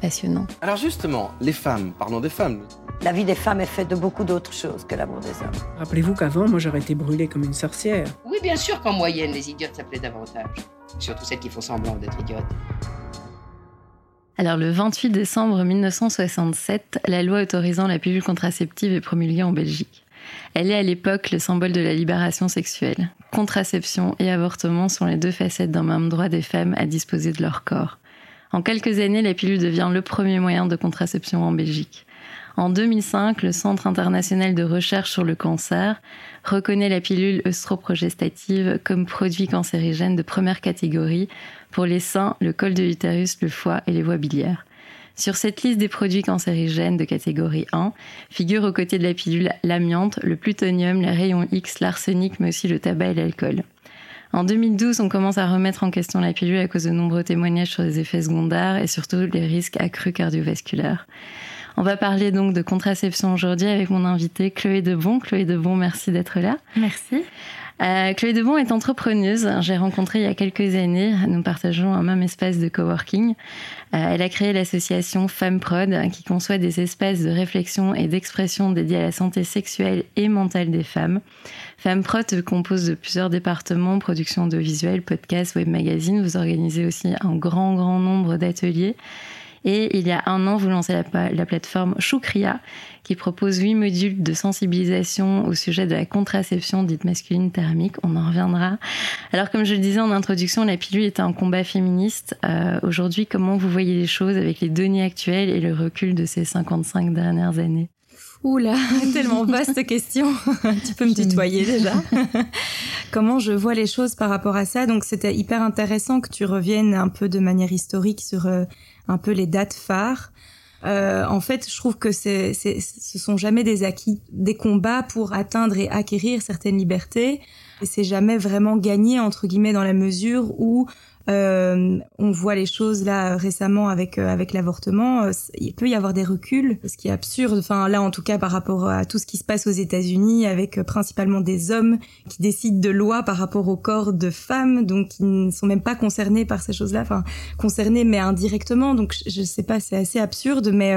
passionnant. Alors justement, les femmes, parlons des femmes. La vie des femmes est faite de beaucoup d'autres choses que l'amour des hommes. Rappelez-vous qu'avant, moi, j'aurais été brûlée comme une sorcière. Oui, bien sûr qu'en moyenne, les idiotes s'appelaient davantage. Surtout celles qui font semblant d'être idiotes. Alors, le 28 décembre 1967, la loi autorisant la pilule contraceptive est promulguée en Belgique. Elle est à l'époque le symbole de la libération sexuelle. Contraception et avortement sont les deux facettes d'un même droit des femmes à disposer de leur corps. En quelques années, la pilule devient le premier moyen de contraception en Belgique. En 2005, le Centre international de recherche sur le cancer reconnaît la pilule œstroprogestative comme produit cancérigène de première catégorie pour les seins, le col de l'utérus, le foie et les voies biliaires. Sur cette liste des produits cancérigènes de catégorie 1 figurent aux côtés de la pilule l'amiante, le plutonium, les rayons X, l'arsenic, mais aussi le tabac et l'alcool. En 2012, on commence à remettre en question la pilule à cause de nombreux témoignages sur les effets secondaires et surtout les risques accrus cardiovasculaires. On va parler donc de contraception aujourd'hui avec mon invité Chloé Debon. Chloé Debon, merci d'être là. Merci. Euh, Chloé Debon est entrepreneuse. J'ai rencontré il y a quelques années. Nous partageons un même espace de coworking. Euh, elle a créé l'association Femmes Prod qui conçoit des espaces de réflexion et d'expression dédiés à la santé sexuelle et mentale des femmes. Femmes Prod se compose de plusieurs départements, production de visuels, podcasts, web magazines. Vous organisez aussi un grand, grand nombre d'ateliers. Et il y a un an, vous lancez la, plateforme Choukria, qui propose huit modules de sensibilisation au sujet de la contraception dite masculine thermique. On en reviendra. Alors, comme je le disais en introduction, la pilule est un combat féministe. Euh, aujourd'hui, comment vous voyez les choses avec les données actuelles et le recul de ces 55 dernières années? Oula, tellement vaste question. tu peux me tutoyer déjà. Comment je vois les choses par rapport à ça? Donc c'était hyper intéressant que tu reviennes un peu de manière historique sur euh, un peu les dates phares. Euh, en fait, je trouve que c'est, ce sont jamais des acquis, des combats pour atteindre et acquérir certaines libertés. Et c'est jamais vraiment gagné entre guillemets dans la mesure où euh, on voit les choses là récemment avec euh, avec l'avortement. Euh, il peut y avoir des reculs, ce qui est absurde. Enfin là, en tout cas, par rapport à tout ce qui se passe aux États-Unis, avec principalement des hommes qui décident de lois par rapport au corps de femmes, donc qui ne sont même pas concernés par ces choses-là. Enfin concernés, mais indirectement. Donc je, sais pas, c'est assez absurde, mais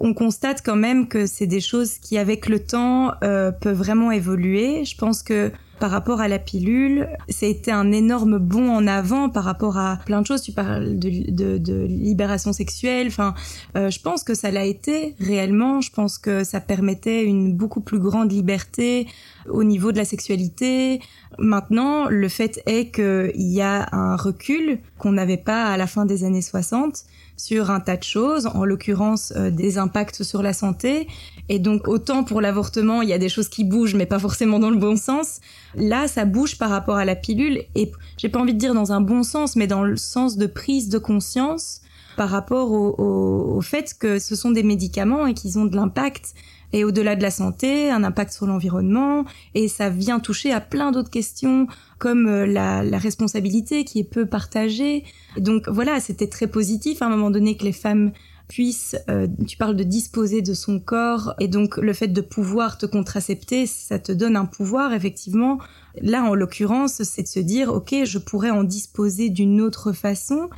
on constate quand même que c'est des choses qui, avec le temps, peuvent vraiment évoluer. Je pense que par rapport à la pilule. C'était un énorme bond en avant par rapport à plein de choses. Tu parles de, libération sexuelle. Enfin, euh, je pense que ça l'a été réellement. Je pense que ça permettait une beaucoup plus grande liberté au niveau de la sexualité. Maintenant, le fait est qu'il y a un recul qu'on n'avait pas à la fin des années 60 sur un tas de choses, en l'occurrence euh, des impacts sur la santé. Et donc autant pour l'avortement, il y a des choses qui bougent, mais pas forcément dans le bon sens. Là, ça bouge par rapport à la pilule, et j'ai pas envie de dire dans un bon sens, mais dans le sens de prise de conscience par rapport au fait que ce sont des médicaments et qu'ils ont de l'impact et au-delà de la santé, un impact sur l'environnement, et ça vient toucher à plein d'autres questions comme euh, la, la, responsabilité qui est peu partagée. Donc voilà, c'était très positif à un moment donné que les femmes puissent, euh, tu parles de disposer de son corps, et donc le fait de pouvoir te contracepter, ça te donne un pouvoir, effectivement. Là, en l'occurrence, c'est de se dire, ok, je pourrais en disposer d'une autre façon.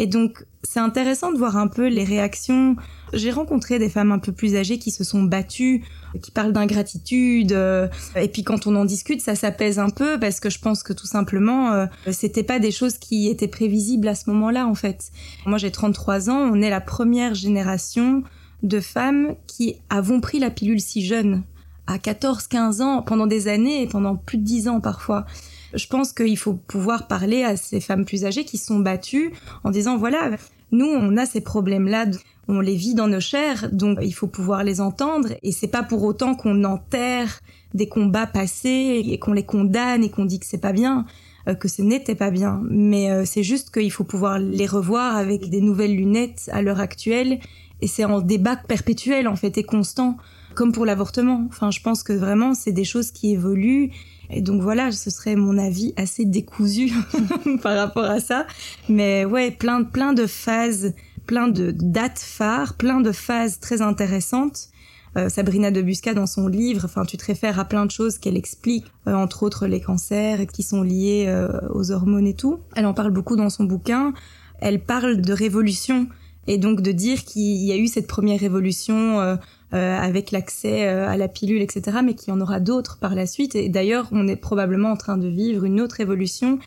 Et donc, c'est intéressant de voir un peu les réactions. J'ai rencontré des femmes un peu plus âgées qui se sont battues, qui parlent d'ingratitude. Euh, et puis quand on en discute, ça s'apaise un peu parce que je pense que tout simplement, euh, c'était pas des choses qui étaient prévisibles à ce moment-là en fait. Moi j'ai 33 ans, on est la première génération de femmes qui avons pris la pilule si jeune, à 14, 15 ans, pendant des années et pendant plus de 10 ans parfois. Je pense qu'il faut pouvoir parler à ces femmes plus âgées qui sont battues en disant voilà, nous on a ces problèmes-là, on les vit dans nos chairs, donc il faut pouvoir les entendre et c'est pas pour autant qu'on enterre des combats passés et qu'on les condamne et qu'on dit que c'est pas bien. Euh, que ce n'était pas bien. Mais euh, c'est juste qu'il faut pouvoir les revoir avec des nouvelles lunettes à l'heure actuelle. Et c'est en débat perpétuel, en fait, et constant, comme pour l'avortement. Enfin, je pense que vraiment, c'est des choses qui évoluent. Et donc voilà, ce serait mon avis assez décousu par rapport à ça. Mais ouais, plein, plein de phases, plein de dates phares, plein de phases très intéressantes euh, Sabrina de Busca dans son livre, enfin tu te réfères à plein de choses qu'elle explique, euh, entre autres les cancers qui sont liés euh, aux hormones et tout. Elle en parle beaucoup dans son bouquin. Elle parle de révolution et donc de dire qu'il y a eu cette première révolution avec l'accès à la pilule, etc., mais qu'il y en aura d'autres par la suite. Et d'ailleurs, on est probablement en train de vivre une autre révolution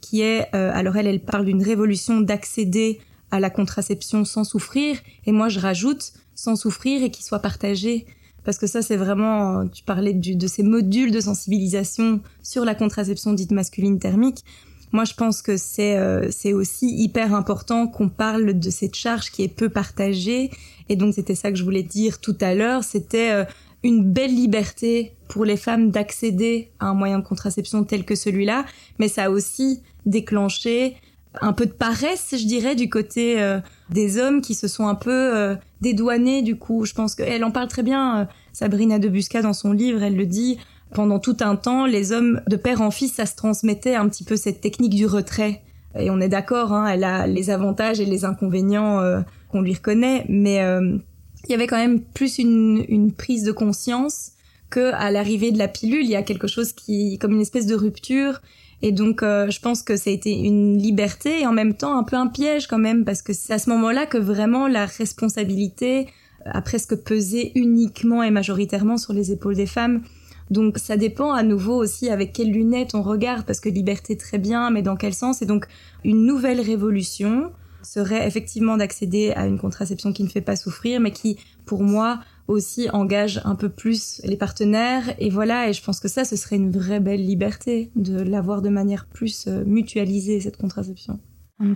qui est, alors elle, elle parle d'une révolution d'accéder à la contraception sans souffrir. Et moi, je rajoute sans souffrir et qui soit partagé. Parce que ça, c'est vraiment, tu parlais de ces modules de sensibilisation sur la contraception dite masculine thermique. Moi, je pense que c'est euh, c'est aussi hyper important qu'on parle de cette charge qui est peu partagée. Et donc, c'était ça que je voulais dire tout à l'heure. C'était euh, une belle liberté pour les femmes d'accéder à un moyen de contraception tel que celui-là. Mais ça a aussi déclenché un peu de paresse, je dirais, du côté euh, des hommes qui se sont un peu euh, dédouanés. Du coup, je pense qu'elle en parle très bien. Euh, Sabrina de Busca dans son livre, elle le dit. Pendant tout un temps, les hommes de père en fils, ça se transmettait un petit peu cette technique du retrait. Et on est d'accord, hein, elle a les avantages et les inconvénients qu'on lui reconnaît, mais il y avait quand même plus une, une prise de conscience que à l'arrivée de la pilule, il y a quelque chose qui, comme une espèce de rupture et donc, euh, je pense que ça a été une liberté et en même temps un peu un piège quand même, parce que c'est à ce moment-là que vraiment la responsabilité a presque pesé uniquement et majoritairement sur les épaules des femmes. Donc ça dépend à nouveau aussi avec quelles lunettes on regarde, parce que liberté très bien, mais dans quel sens? Et donc une nouvelle révolution serait effectivement d'accéder à une contraception qui ne fait pas souffrir, mais qui, pour moi, aussi engage un peu plus les partenaires. Et voilà, et je pense que ça, ce serait une vraie belle liberté de l'avoir de manière plus euh, mutualisée, cette contraception.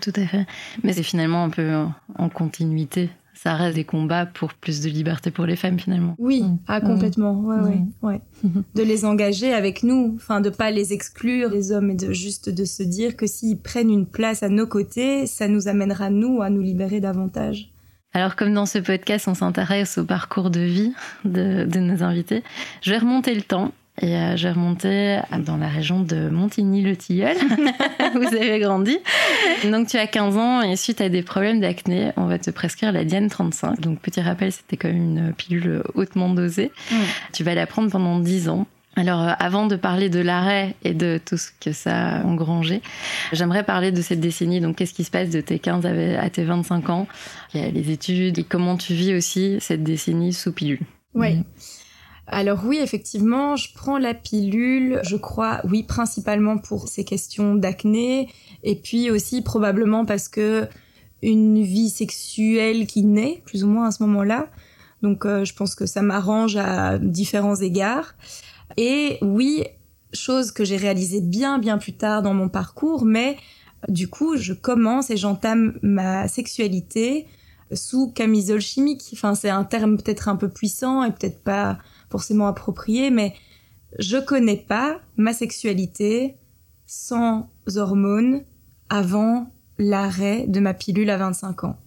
Tout à fait. Mais c'est finalement un peu en continuité. Ça reste des combats pour plus de liberté pour les femmes finalement. Oui, mm. ah, complètement. Ouais, ouais, mm. ouais. de les engager avec nous, enfin de pas les exclure les hommes et de juste de se dire que s'ils prennent une place à nos côtés, ça nous amènera nous à nous libérer davantage. Alors comme dans ce podcast, on s'intéresse au parcours de vie de, nos invités, je vais remonter le temps et euh, je vais remonter dans la région de Montigny-le-Tilleul, où vous avez grandi. Donc tu as 15 ans et suite à des problèmes d'acné, on va te prescrire la Diane 35. Donc petit rappel, c'était quand même une pilule hautement dosée. Tu vas la prendre pendant 10 ans. Alors, euh, avant de parler de l'arrêt et de tout ce que ça a engrangé, j'aimerais parler de cette décennie. Donc, qu'est-ce qui se passe de tes 15 à tes 25 ans? Il y a les études et comment tu vis aussi cette décennie sous pilule. Oui. Alors oui, effectivement, je prends la pilule, je crois, oui, principalement pour ces questions d'acné, et puis aussi probablement parce que une vie sexuelle qui naît, plus ou moins à ce moment-là. Donc euh, je pense que ça m'arrange à différents égards. Et oui, chose que j'ai réalisée bien bien plus tard dans mon parcours, mais du coup, je commence et j'entame ma sexualité sous camisole chimique. Enfin, c'est un terme peut-être un peu puissant et peut-être pas forcément approprié, mais je connais pas ma sexualité sans hormones avant l'arrêt de ma pilule à 25 ans.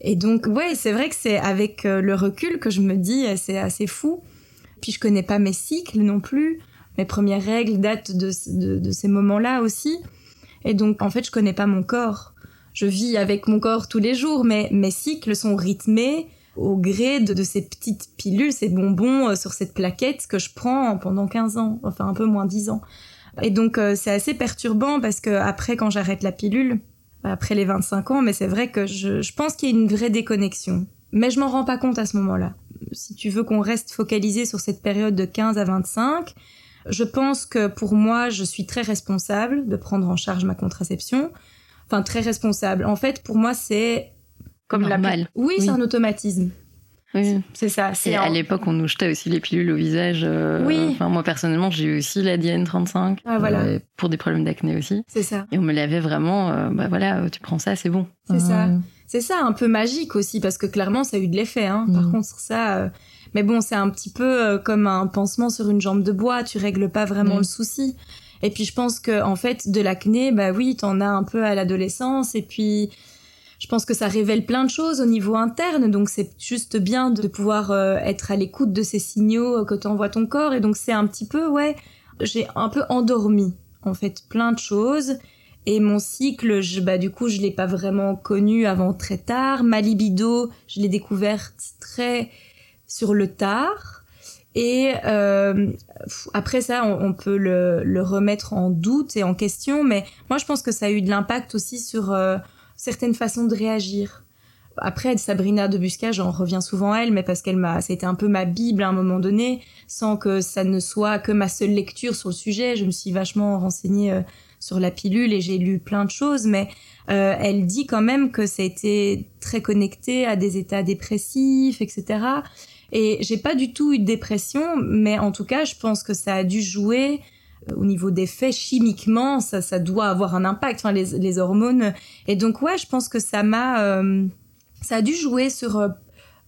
Et donc, ouais, c'est vrai que c'est avec euh, le recul que je me dis, c'est assez fou puis je connais pas mes cycles non plus. Mes premières règles datent de, ces moments-là aussi. Et donc, en fait, je connais pas mon corps. Je vis avec mon corps tous les jours, mais mes cycles sont rythmés au gré de, ces petites pilules, ces bonbons euh, sur cette plaquette que je prends pendant 15 ans, enfin un peu moins 10 ans. Et donc, euh, c'est assez perturbant parce que après, quand j'arrête la pilule, après les 25 ans, mais c'est vrai que je, je pense qu'il y a une vraie déconnexion. Mais je m'en rends pas compte à ce moment-là si tu veux qu'on reste focalisé sur cette période de 15 à 25, je pense que pour moi, je suis très responsable de prendre en charge ma contraception. Enfin, très responsable. En fait, pour moi, c'est comme la. Oui, Oui. c'est un automatisme. Oui. C'est ça. Et C'est à l'époque, on nous jetait aussi les pilules au visage. euh, Oui. Enfin, moi, personnellement, j'ai eu aussi la DN35 Ah, voilà. euh, pour des problèmes d'acné aussi. C'est ça. Et on me l'avait vraiment, euh, bah voilà, tu prends ça, c'est bon. C'est ça. C'est ça, un peu magique aussi, parce que clairement, ça a eu de l'effet. Hein. Par Mhm. contre, ça. Mais bon, c'est un petit peu comme un pansement sur une jambe de bois. Tu règles pas vraiment Mhm. le souci. Et puis, je pense que en fait, de l'acné, bah oui, t'en as un peu à l'adolescence. Et puis, je pense que ça révèle plein de choses au niveau interne. Donc, c'est juste bien de pouvoir euh, être à l'écoute de ces signaux que t'envoie ton corps. Et donc, c'est un petit peu, ouais, j'ai un peu endormi, en fait, plein de choses. Et mon cycle, je, bah, du coup, je l'ai pas vraiment connu avant très tard. Ma libido, je l'ai découverte très sur le tard. Et euh, après ça, on, on peut le, le remettre en doute et en question. Mais moi, je pense que ça a eu de l'impact aussi sur euh, certaines façons de réagir. Après, Sabrina de Busca, j'en reviens souvent à elle, mais parce qu'elle m'a, c'était un peu ma bible à un moment donné, sans que ça ne soit que ma seule lecture sur le sujet. Je me suis vachement renseignée euh, sur la pilule et j'ai lu plein de choses, mais euh, elle dit quand même que ça a été très connecté à des états dépressifs, etc. Et j'ai pas du tout eu de dépression, mais en tout cas, je pense que ça a dû jouer au niveau des faits chimiquement, ça, ça doit avoir un impact, enfin, les, les hormones. Et donc, ouais, je pense que ça m'a, euh, ça a dû jouer sur euh,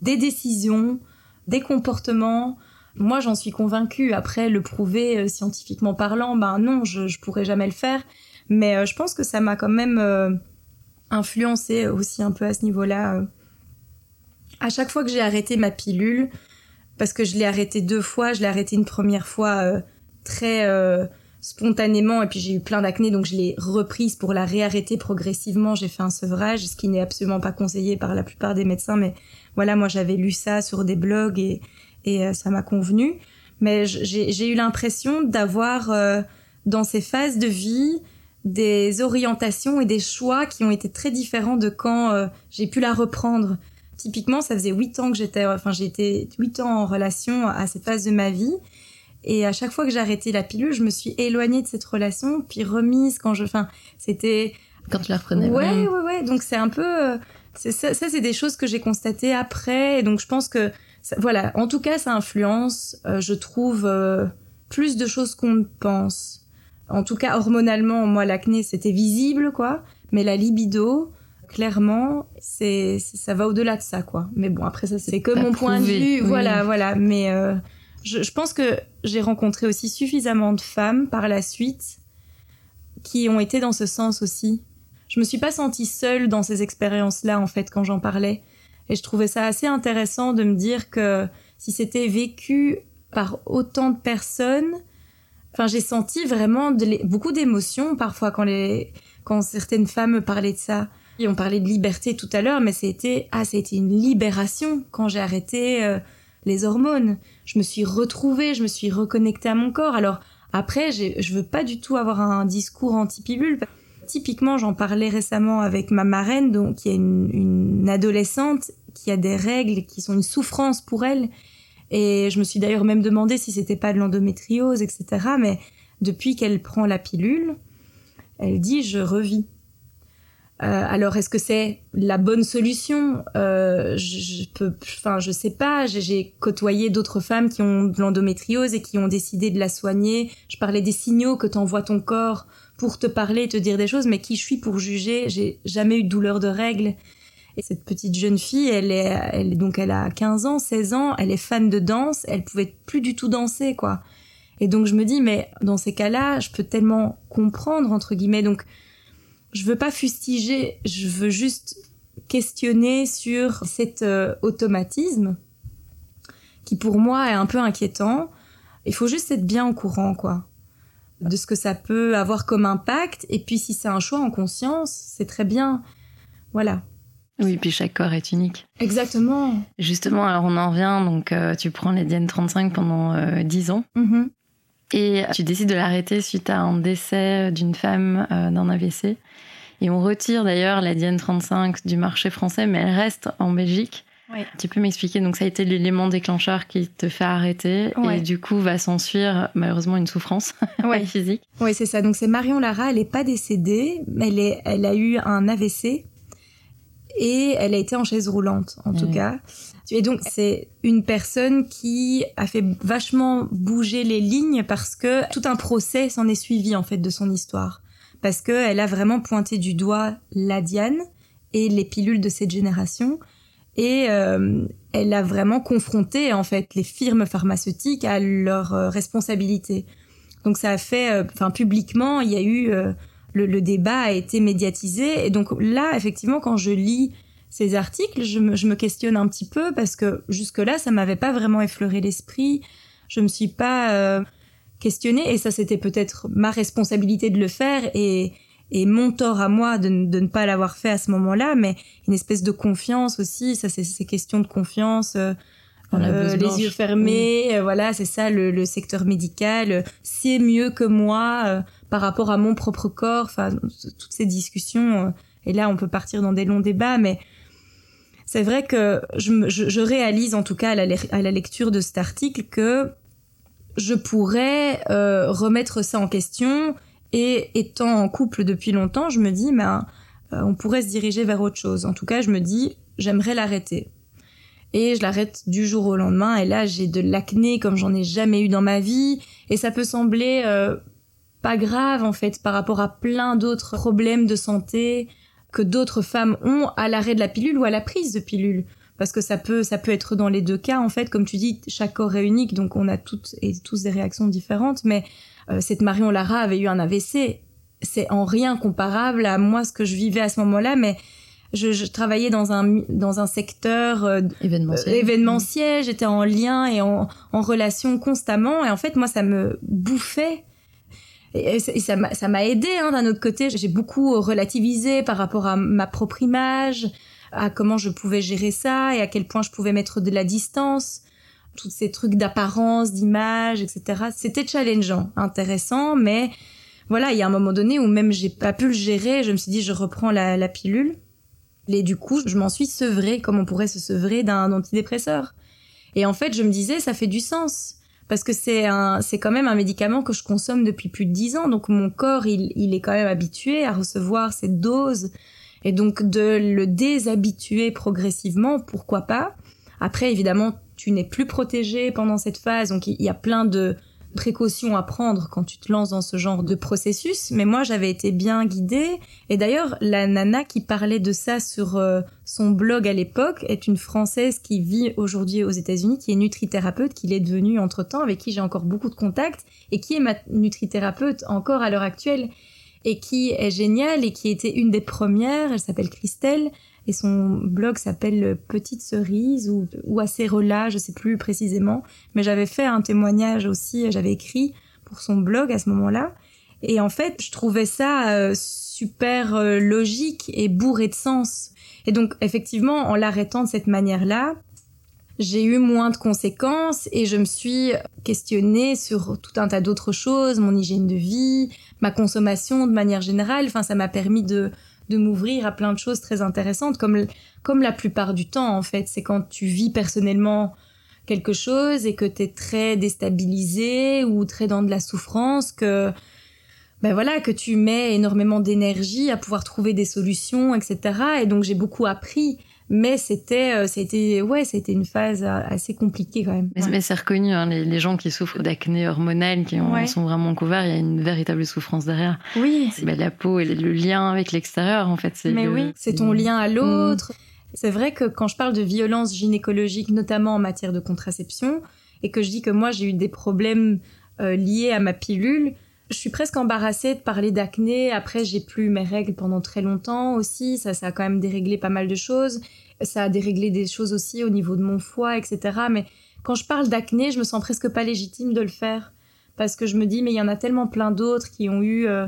des décisions, des comportements. Moi, j'en suis convaincue. Après, le prouver euh, scientifiquement parlant, ben non, je, je pourrais jamais le faire. Mais euh, je pense que ça m'a quand même influencé aussi un peu à ce niveau-là. À chaque fois que j'ai arrêté ma pilule, parce que je l'ai arrêtée deux fois, je l'ai arrêtée une première fois très euh, spontanément, et puis j'ai eu plein d'acné, donc je l'ai reprise pour la réarrêter progressivement. J'ai fait un sevrage, ce qui n'est absolument pas conseillé par la plupart des médecins, mais voilà, moi j'avais lu ça sur des blogs et, et euh, ça m'a convenu. Mais j'ai eu l'impression d'avoir euh, dans ces phases de vie des orientations et des choix qui ont été très différents de quand j'ai pu la reprendre. Typiquement, ça faisait huit ans que j'étais, enfin été huit ans en relation à cette phase de ma vie. Et à chaque fois que j'ai arrêté la pilule, je me suis éloignée de cette relation, puis remise quand je, enfin, c'était Quand tu la reprenais. Ouais, vraiment. ouais, ouais. Donc c'est un peu, euh, ça, ça, c'est des choses que j'ai constatées après. Et donc je pense que, ça- voilà, en tout cas, ça influence, euh, je trouve, euh, plus de choses qu'on ne pense. En tout cas, hormonalement, moi, l'acné, c'était visible, quoi. Mais la libido, clairement, c'est, ça va au-delà de ça, quoi. Mais bon, après ça, c'est que mon point de vue. oui. Voilà, voilà. Mais euh, je, pense que j'ai rencontré aussi suffisamment de femmes par la suite qui ont été dans ce sens aussi. Je me suis pas sentie seule dans ces expériences-là, en fait, quand j'en parlais. Et je trouvais ça assez intéressant de me dire que si c'était vécu par autant de personnes, enfin, j'ai senti vraiment beaucoup d'émotions parfois quand les, quand certaines femmes me parlaient de ça. Et on parlait de liberté tout à l'heure, mais c'était, ah, été une libération quand j'ai arrêté euh, les hormones. Je me suis retrouvée, je me suis reconnectée à mon corps. Alors, après, je veux pas du tout avoir un discours anti-pilule. Typiquement, j'en parlais récemment avec ma marraine, donc qui est une, une adolescente qui a des règles qui sont une souffrance pour elle. Et je me suis d'ailleurs même demandé si c'était pas de l'endométriose, etc. Mais depuis qu'elle prend la pilule, elle dit je revis. Euh, alors est-ce que c'est la bonne solution? Euh, je, je peux, enfin je sais pas. J'ai- côtoyé d'autres femmes qui ont de l'endométriose et qui ont décidé de la soigner. Je parlais des signaux que t'envoie ton corps pour te parler, et te dire des choses, mais qui je suis pour juger? J'ai jamais eu de douleur de règles. Et cette petite jeune fille, elle est, elle donc elle a 15 ans, 16 ans, elle est fan de danse, elle pouvait plus du tout danser quoi. Et donc je me dis mais dans ces cas-là, je peux tellement comprendre entre guillemets. Donc je veux pas fustiger, je veux juste questionner sur cet euh, automatisme qui pour moi est un peu inquiétant. Il faut juste être bien au courant quoi de ce que ça peut avoir comme impact et puis si c'est un choix en conscience, c'est très bien. Voilà. Oui, puis chaque corps est unique. Exactement. Justement, alors on en revient, donc euh, tu prends les DN35 pendant euh, 10 ans Mhm. Et tu décides de l'arrêter suite à un décès d'une femme euh, d'un AVC. Et on retire d'ailleurs la DN35 du marché français, mais elle reste en Belgique. Tu peux m'expliquer, donc ça a été l'élément déclencheur qui te fait arrêter Ouais. et du coup va s'ensuivre malheureusement une souffrance Ouais. physique. Oui, c'est ça. Donc c'est Marion Lara, elle n'est pas décédée, mais elle, est, elle a eu un AVC. Et elle a été en chaise roulante, en tout cas. Et donc, c'est une personne qui a fait vachement bouger les lignes parce que tout un procès s'en est suivi, en fait, de son histoire. Parce qu'elle a vraiment pointé du doigt la Diane et les pilules de cette génération. Et euh, elle a vraiment confronté, en fait, les firmes pharmaceutiques à leurs euh, responsabilités. Donc, ça a fait, euh, enfin, publiquement, il y a eu le, débat a été médiatisé. Et donc là, effectivement, quand je lis ces articles, je me, questionne un petit peu parce que jusque-là, ça m'avait pas vraiment effleuré l'esprit. Je me suis pas euh, questionnée et ça, c'était peut-être ma responsabilité de le faire et, mon tort à moi de, ne pas l'avoir fait à ce moment-là, mais une espèce de confiance aussi. Ça, c'est ces questions de confiance. Euh, euh, les yeux fermés, voilà, c'est ça, le, secteur médical, c'est mieux que moi par rapport à mon propre corps, enfin toutes ces discussions. Euh, et là, on peut partir dans des longs débats, mais c'est vrai que je, réalise en tout cas à la, lecture de cet article que je pourrais euh, remettre ça en question et étant en couple depuis longtemps, je me dis, ben, euh, on pourrait se diriger vers autre chose. En tout cas, je me dis, j'aimerais l'arrêter. Et je l'arrête du jour au lendemain. Et là, j'ai de l'acné comme j'en ai jamais eu dans ma vie. Et ça peut sembler pas grave en fait par rapport à plein d'autres problèmes de santé que d'autres femmes ont à l'arrêt de la pilule ou à la prise de pilule. Parce que ça peut ça peut être dans les deux cas en fait. Comme tu dis chaque corps est unique donc on a toutes et tous des réactions différentes. Mais euh, cette Marion Lara avait eu un AVC c'est en rien comparable à moi ce que je vivais à ce moment-là mais je, travaillais dans un dans un secteur euh, événementiel, euh, événementiel. J'étais en lien et en, en relation constamment. Et en fait moi ça me bouffait et, ça m'a aidé hein, d'un autre côté. J'ai beaucoup relativisé par rapport à ma propre image, à comment je pouvais gérer ça et à quel point je pouvais mettre de la distance. Tous ces trucs d'apparence, d'image, etc. C'était challengeant, intéressant, mais voilà, il y a un moment donné où même j'ai pas pu le gérer. Je me suis dit, je reprends la, la pilule. Et du coup, je m'en suis sevrée, comme on pourrait se sevrer d'un antidépresseur? Et en fait, je me disais, ça fait du sens parce que c'est un, c'est quand même un médicament que je consomme depuis plus de dix ans, donc mon corps, il, il est quand même habitué à recevoir cette dose, et donc de le déshabituer progressivement, pourquoi pas? Après, évidemment, tu n'es plus protégé pendant cette phase, donc il y a plein de, précautions à prendre quand tu te lances dans ce genre de processus, mais moi j'avais été bien guidée. Et d'ailleurs, la nana qui parlait de ça sur euh, son blog à l'époque est une Française qui vit aujourd'hui aux États-Unis, qui est nutrithérapeute, qui l'est devenue entre-temps, avec qui j'ai encore beaucoup de contacts, et qui est ma nutrithérapeute encore à l'heure actuelle, et qui est géniale, et qui était une des premières, elle s'appelle Christelle, et son blog s'appelle Petite Cerise ou, ou Acérola, je sais plus précisément, mais j'avais fait un témoignage aussi, j'avais écrit pour son blog à ce moment-là. Et en fait, je trouvais ça euh, super euh, logique et bourré de sens. Et donc, effectivement, en l'arrêtant de cette manière-là, j'ai eu moins de conséquences et je me suis questionnée sur tout un tas d'autres choses, mon hygiène de vie, ma consommation de manière générale. Enfin, ça m'a permis de, de m'ouvrir à plein de choses très intéressantes, comme, la plupart du temps, en fait. C'est quand tu vis personnellement quelque chose et que tu es très déstabilisé ou très dans de la souffrance, que, ben voilà, que tu mets énormément d'énergie à pouvoir trouver des solutions, etc. Et donc, j'ai beaucoup appris mais c'était euh, c'était ouais c'était une phase euh, assez compliquée quand même. Mais, c'est reconnu hein, les, gens qui souffrent d'acné hormonal qui sont vraiment couverts il y a une véritable souffrance derrière. Oui. C'est la peau et le lien avec l'extérieur en fait mais oui c'est ton lien à l'autre. C'est vrai que quand je parle de violence gynécologique notamment en matière de contraception et que je dis que moi j'ai eu des problèmes euh, liés à ma pilule je suis presque embarrassée de parler d'acné. Après, j'ai plus mes règles pendant très longtemps aussi. Ça, ça a quand même déréglé pas mal de choses. Ça a déréglé des choses aussi au niveau de mon foie, etc. Mais quand je parle d'acné, je me sens presque pas légitime de le faire. Parce que je me dis, mais il y en a tellement plein d'autres qui ont eu euh,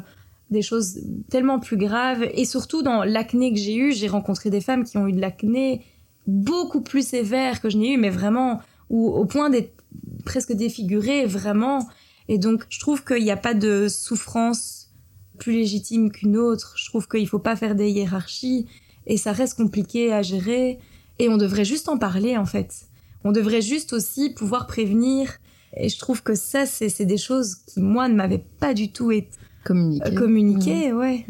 des choses tellement plus graves. Et surtout, dans l'acné que j'ai eu, j'ai rencontré des femmes qui ont eu de l'acné beaucoup plus sévère que je n'ai eu, mais vraiment, ou au point d'être presque défigurée, vraiment. Et donc, je trouve qu'il n'y a pas de souffrance plus légitime qu'une autre. Je trouve qu'il ne faut pas faire des hiérarchies et ça reste compliqué à gérer. Et on devrait juste en parler, en fait. On devrait juste aussi pouvoir prévenir. Et je trouve que ça, c'est des choses qui, moi, ne m'avaient pas du tout été communiquées. Communiquées, ouais.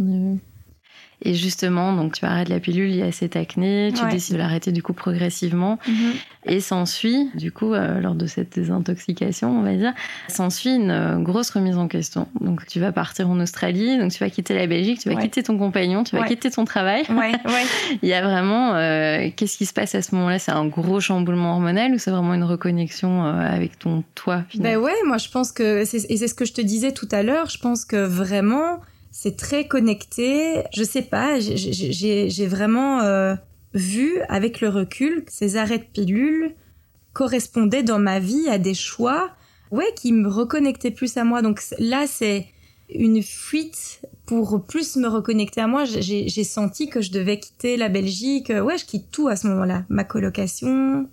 Et justement, donc tu arrêtes la pilule, il y a cette acné, tu Ouais. décides de l'arrêter du coup progressivement. Et s'ensuit, du coup, euh, lors de cette désintoxication, on va dire, s'ensuit une euh, grosse remise en question. Donc tu vas partir en Australie, donc tu vas quitter la Belgique, tu vas Ouais. quitter ton compagnon, tu vas Ouais. quitter ton travail. Ouais, ouais. Il y a vraiment, euh, qu'est-ce qui se passe à ce moment-là? C'est un gros chamboulement hormonal ou c'est vraiment une reconnexion euh, avec ton toi Ben finalement ouais, moi je pense que et c'est ce que je te disais tout à l'heure. Je pense que vraiment c'est très connecté. Je sais pas, j'ai- vraiment euh, vu avec le recul que ces arrêts de pilule correspondaient dans ma vie à des choix, ouais, qui me reconnectaient plus à moi. Donc là c'est une fuite pour plus me reconnecter à moi. J'ai j'ai senti que je devais quitter la Belgique. Ouais, je quitte tout à ce moment-là. Ma colocation,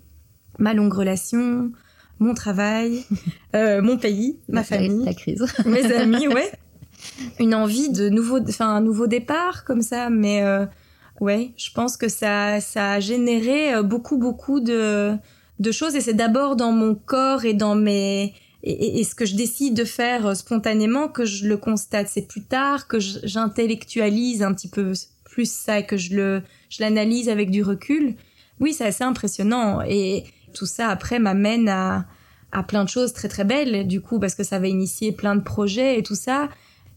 ma longue relation, mon travail, euh, mon pays, ma famille, La crise. mes amis, ouais. Une envie de nouveau, enfin un nouveau départ comme ça, mais euh, ouais, je pense que ça, ça a généré euh, beaucoup, beaucoup de, de choses et c'est d'abord dans mon corps et dans mes et, et- ce que je décide de faire euh, spontanément que je le constate. C'est plus tard que j'intellectualise un petit peu plus ça et que je le, je l'analyse avec du recul. Oui, c'est assez impressionnant et tout ça après m'amène à à plein de choses très très belles du coup parce que ça va initier plein de projets et tout ça.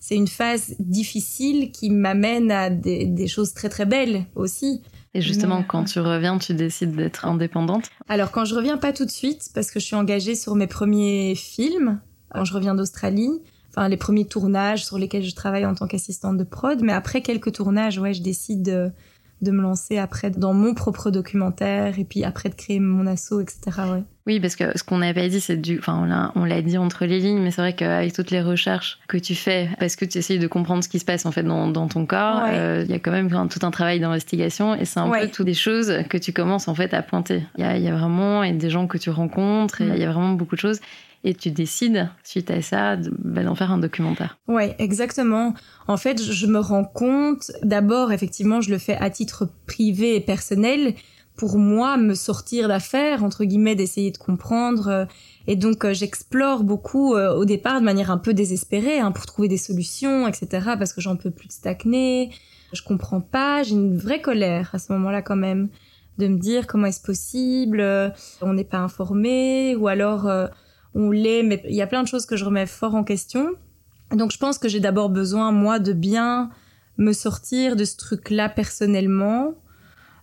C'est une phase difficile qui m'amène à des, des choses très très belles aussi. Et justement, quand tu reviens, tu décides d'être indépendante? Alors quand je reviens pas tout de suite parce que je suis engagée sur mes premiers films quand je reviens d'Australie, enfin les premiers tournages sur lesquels je travaille en tant qu'assistante de prod, mais après quelques tournages, ouais, je décide de, de me lancer après dans mon propre documentaire et puis après de créer mon asso, etc. Ouais. Oui, parce que ce qu'on n'a pas dit, c'est du. Enfin, on l'a- dit entre les lignes, mais c'est vrai qu'avec toutes les recherches que tu fais, parce que tu essayes de comprendre ce qui se passe en fait dans, dans ton corps, Ouais. euh, il y a quand même tout un travail d'investigation et c'est un Ouais. peu toutes des choses que tu commences en fait à pointer. Il y a, il y a vraiment et des gens que tu rencontres, Mm. il y a vraiment beaucoup de choses. Et tu décides, suite à ça, bah, d'en faire un documentaire. Ouais, exactement. En fait, je me rends compte, d'abord, effectivement, je le fais à titre privé et personnel, pour moi, me sortir d'affaires, entre guillemets, d'essayer de comprendre. euh, Et donc, euh, j'explore beaucoup, euh, au départ, de manière un peu désespérée, hein, pour trouver des solutions, etc., parce que j'en peux plus de stagner. Je comprends pas, j'ai une vraie colère à ce moment-là, quand même, de me dire comment est-ce possible, on n'est pas informé, ou alors on l'est, mais il y a plein de choses que je remets fort en question. Donc je pense que j'ai d'abord besoin, moi, de bien me sortir de ce truc-là personnellement.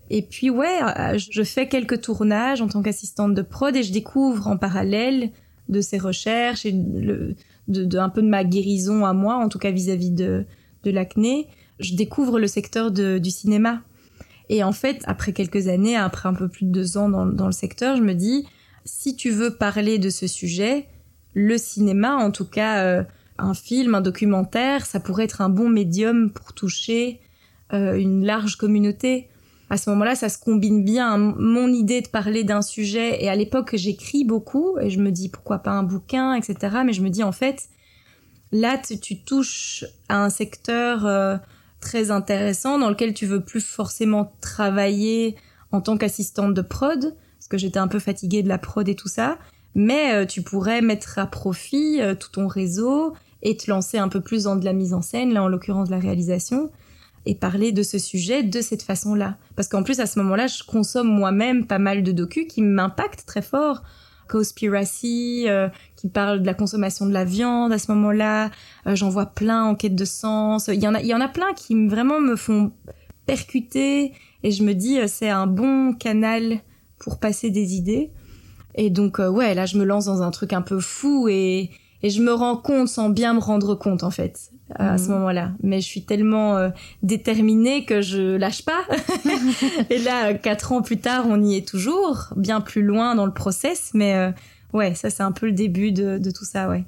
Et puis ouais, euh, je fais quelques tournages en tant qu'assistante de prod et je découvre en parallèle de ces recherches et de, de un peu de ma guérison à moi, en tout cas vis-à-vis de, de l'acné, je découvre le secteur de- du cinéma. Et en fait, après quelques années, après un peu plus de deux ans dans, dans le secteur, je me dis, si tu veux parler de ce sujet, le cinéma, en tout cas euh, un film, un documentaire, ça pourrait être un bon médium pour toucher euh, une large communauté. À ce moment-là, ça se combine bien. Mon idée de parler d'un sujet, et à l'époque, j'écris beaucoup, et je me dis pourquoi pas un bouquin, etc. Mais je me dis en fait, là, tu, tu touches à un secteur euh, très intéressant dans lequel tu veux plus forcément travailler en tant qu'assistante de prod, parce que j'étais un peu fatiguée de la prod et tout ça. Mais euh, tu pourrais mettre à profit euh, tout ton réseau et te lancer un peu plus dans de la mise en scène, là en l'occurrence de la réalisation, et parler de ce sujet de cette façon-là. Parce qu'en plus, à ce moment-là, je consomme moi-même pas mal de docus qui m'impactent très fort. Conspiracy, euh, qui parle de la consommation de la viande à ce moment-là. Euh, J'en vois plein en quête de sens. Il y en a, il y en a plein qui vraiment me font percuter et je me dis euh, c'est un bon canal pour passer des idées. Et donc euh, ouais, là je me lance dans un truc un peu fou et et je me rends compte sans bien me rendre compte en fait à Mhm. ce moment-là. Mais je suis tellement euh, déterminée que je lâche pas. et là, quatre ans plus tard, on y est toujours, bien plus loin dans le process. Mais euh, ouais, ça c'est un peu le début de, de tout ça, ouais.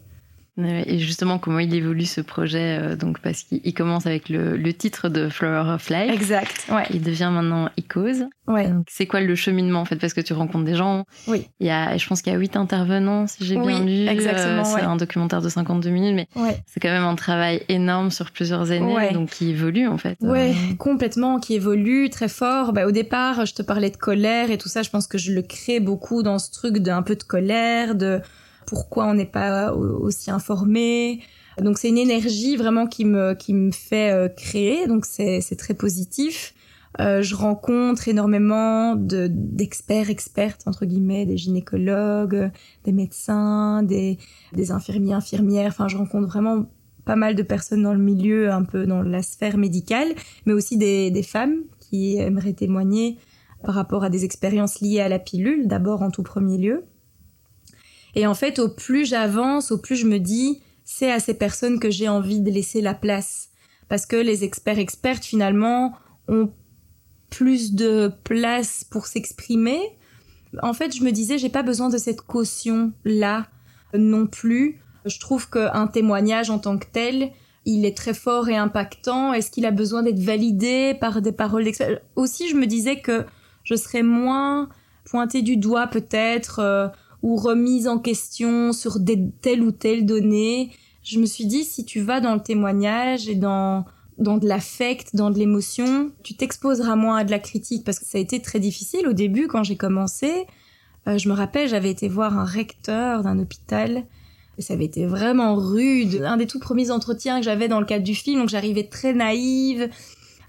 Euh, Et justement, comment il évolue ce projet euh, Donc, parce qu'il il commence avec le, le titre de Flower of Life. Exact. Ouais. Il devient maintenant Icose. Ouais. C'est quoi le cheminement en fait? Parce que tu rencontres des gens. Oui. Il y a, je pense qu'il y a huit intervenants, si j'ai Oui, bien lu. exactement, c'est ouais. un documentaire de 52 minutes, mais Ouais. c'est quand même un travail énorme sur plusieurs années, Ouais. donc qui évolue en fait. Ouais, Euh, complètement, qui évolue très fort. Bah, au départ, je te parlais de colère et tout ça. Je pense que je le crée beaucoup dans ce truc d'un peu de colère, de pourquoi on n'est pas au- aussi informé. Donc c'est une énergie vraiment qui me qui me fait euh, créer, donc c'est très positif. Euh, je rencontre énormément de d'experts, expertes entre guillemets, des gynécologues, des médecins, des des infirmiers, infirmières. Enfin, je rencontre vraiment pas mal de personnes dans le milieu, un peu dans la sphère médicale, mais aussi des des femmes qui aimeraient témoigner par rapport à des expériences liées à la pilule, d'abord en tout premier lieu. Et en fait, au plus j'avance, au plus je me dis, c'est à ces personnes que j'ai envie de laisser la place. Parce que les experts expertes, finalement, ont plus de place pour s'exprimer. En fait, je me disais, j'ai pas besoin de cette caution-là non plus. Je trouve qu'un témoignage en tant que tel, il est très fort et impactant. Est-ce qu'il a besoin d'être validé par des paroles d'experts? Aussi, je me disais que je serais moins pointée du doigt peut-être euh, ou remise en question sur des, telle ou telle donnée. Je me suis dit, si tu vas dans le témoignage et dans dans de l'affect, dans de l'émotion, tu t'exposeras moins à de la critique parce que ça a été très difficile au début quand j'ai commencé. Euh, je me rappelle, j'avais été voir un recteur d'un hôpital et ça avait été vraiment rude. Un des tout premiers entretiens que j'avais dans le cadre du film, donc j'arrivais très naïve,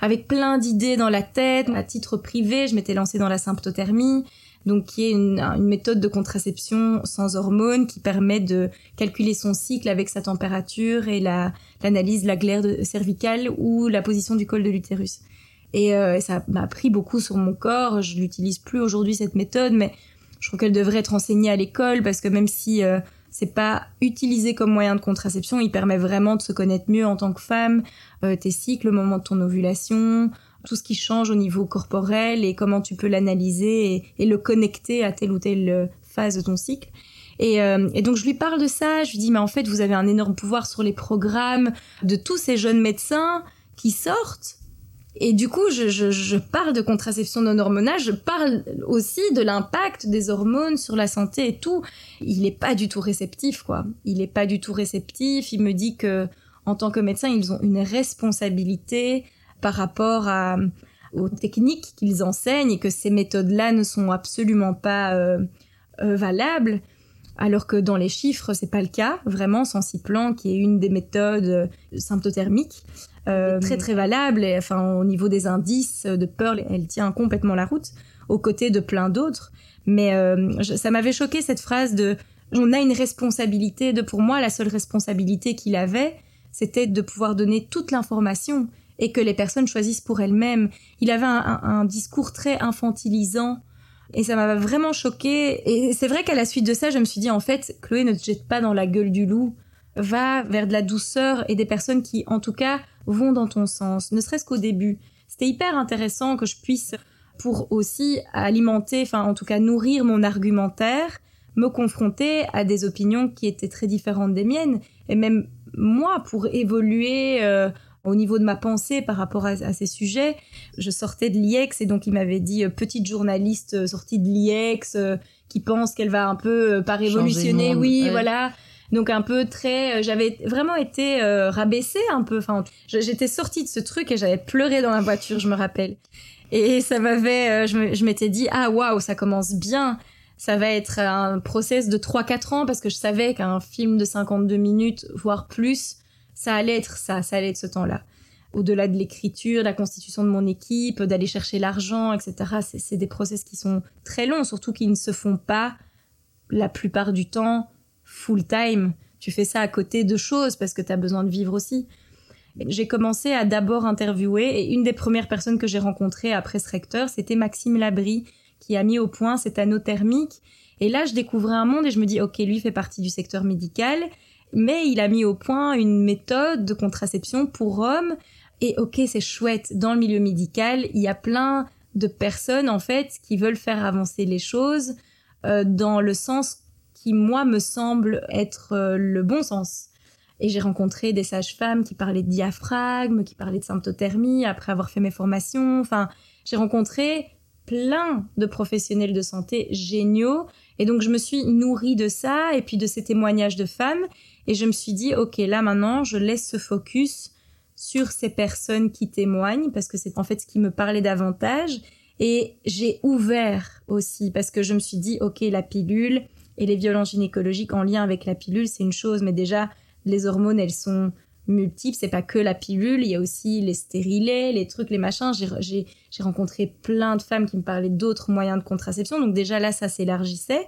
avec plein d'idées dans la tête. À titre privé, je m'étais lancée dans la symptothermie donc qui est une, une, méthode de contraception sans hormones qui permet de calculer son cycle avec sa température et l'analyse de la glaire cervicale ou la position du col de l'utérus. Et euh, ça m'a pris beaucoup sur mon corps. Je l'utilise plus aujourd'hui cette méthode, mais je trouve qu'elle devrait être enseignée à l'école parce que même si euh, c'est pas utilisé comme moyen de contraception, il permet vraiment de se connaître mieux en tant que femme, euh, tes cycles, le moment de ton ovulation, tout ce qui change au niveau corporel et comment tu peux l'analyser et, le connecter à telle ou telle euh, phase de ton cycle. Et, euh, et, donc je lui parle de ça, je lui dis mais en fait vous avez un énorme pouvoir sur les programmes de tous ces jeunes médecins qui sortent. Et du coup je, parle de contraception non hormonale, je parle aussi de l'impact des hormones sur la santé et tout. Il est pas du tout réceptif quoi. Il est pas du tout réceptif. Il me dit que en tant que médecin ils ont une responsabilité par rapport à, aux techniques qu'ils enseignent et que ces méthodes-là ne sont absolument pas euh, euh, valables. Alors que dans les chiffres, c'est pas le cas. Vraiment, Sensiplan, qui est une des méthodes euh, symptothermiques, très très valable. Et, enfin, au niveau des indices de Pearl, elle tient complètement la route, aux côtés de plein d'autres. Mais ça m'avait choqué cette phrase de on a une responsabilité. De pour moi, la seule responsabilité qu'il avait, c'était de pouvoir donner toute l'information et que les personnes choisissent pour elles-mêmes. Il avait un, discours très infantilisant et ça m'a vraiment choqué. Et c'est vrai qu'à la suite de ça, je me suis dit en fait, Chloé ne te jette pas dans la gueule du loup, va vers de la douceur et des personnes qui, en tout cas, vont dans ton sens, ne serait-ce qu'au début. C'était hyper intéressant que je puisse, pour aussi alimenter, enfin en tout cas nourrir mon argumentaire, me confronter à des opinions qui étaient très différentes des miennes, et même moi, pour évoluer euh, au niveau de ma pensée par rapport à, ces sujets. Je sortais de l'IEX et donc il m'avait dit euh, petite journaliste euh, sortie de l'IEX euh, qui pense qu'elle va un peu pas révolutionner, oui, voilà. Donc un peu très, j'avais vraiment été rabaissée un peu. Enfin, j'étais sortie de ce truc et j'avais pleuré dans la voiture, je me rappelle. Et ça m'avait, je m'étais dit ah waouh, ça commence bien. Ça va être un process de 3-4 ans parce que je savais qu'un film de 52 minutes, voire plus, ça allait être ça, ça allait être ce temps-là. Au-delà de l'écriture, la constitution de mon équipe, d'aller chercher l'argent, etc. C'est des process qui sont très longs, surtout qui ne se font pas la plupart du temps full time. Tu fais ça à côté de choses parce que tu as besoin de vivre aussi. J'ai commencé à d'abord interviewer et une des premières personnes que j'ai rencontrées après ce recteur, c'était Maxime Labry qui a mis au point cet anneau thermique. Et là, je découvrais un monde et je me dis, ok, lui fait partie du secteur médical mais il a mis au point une méthode de contraception pour hommes. Et ok, c'est chouette. Dans le milieu médical, il y a plein de personnes en fait qui veulent faire avancer les choses euh, dans le sens qui moi me semble être euh, le bon sens. Et j'ai rencontré des sages-femmes qui parlaient de diaphragme, qui parlaient de symptothermie après avoir fait mes formations. Enfin, j'ai rencontré plein de professionnels de santé géniaux. Et donc, je me suis nourrie de ça et puis de ces témoignages de femmes. Et je me suis dit, OK, là maintenant, je laisse ce focus sur ces personnes qui témoignent parce que c'est en fait ce qui me parlait davantage. Et j'ai ouvert aussi parce que je me suis dit, OK, la pilule et les violences gynécologiques en lien avec la pilule, c'est une chose, mais déjà, les hormones, elles sont multiples. C'est pas que la pilule, il y a aussi les stérilés, les trucs, les machins. J'ai rencontré plein de femmes qui me parlaient d'autres moyens de contraception. Donc déjà là, ça s'élargissait.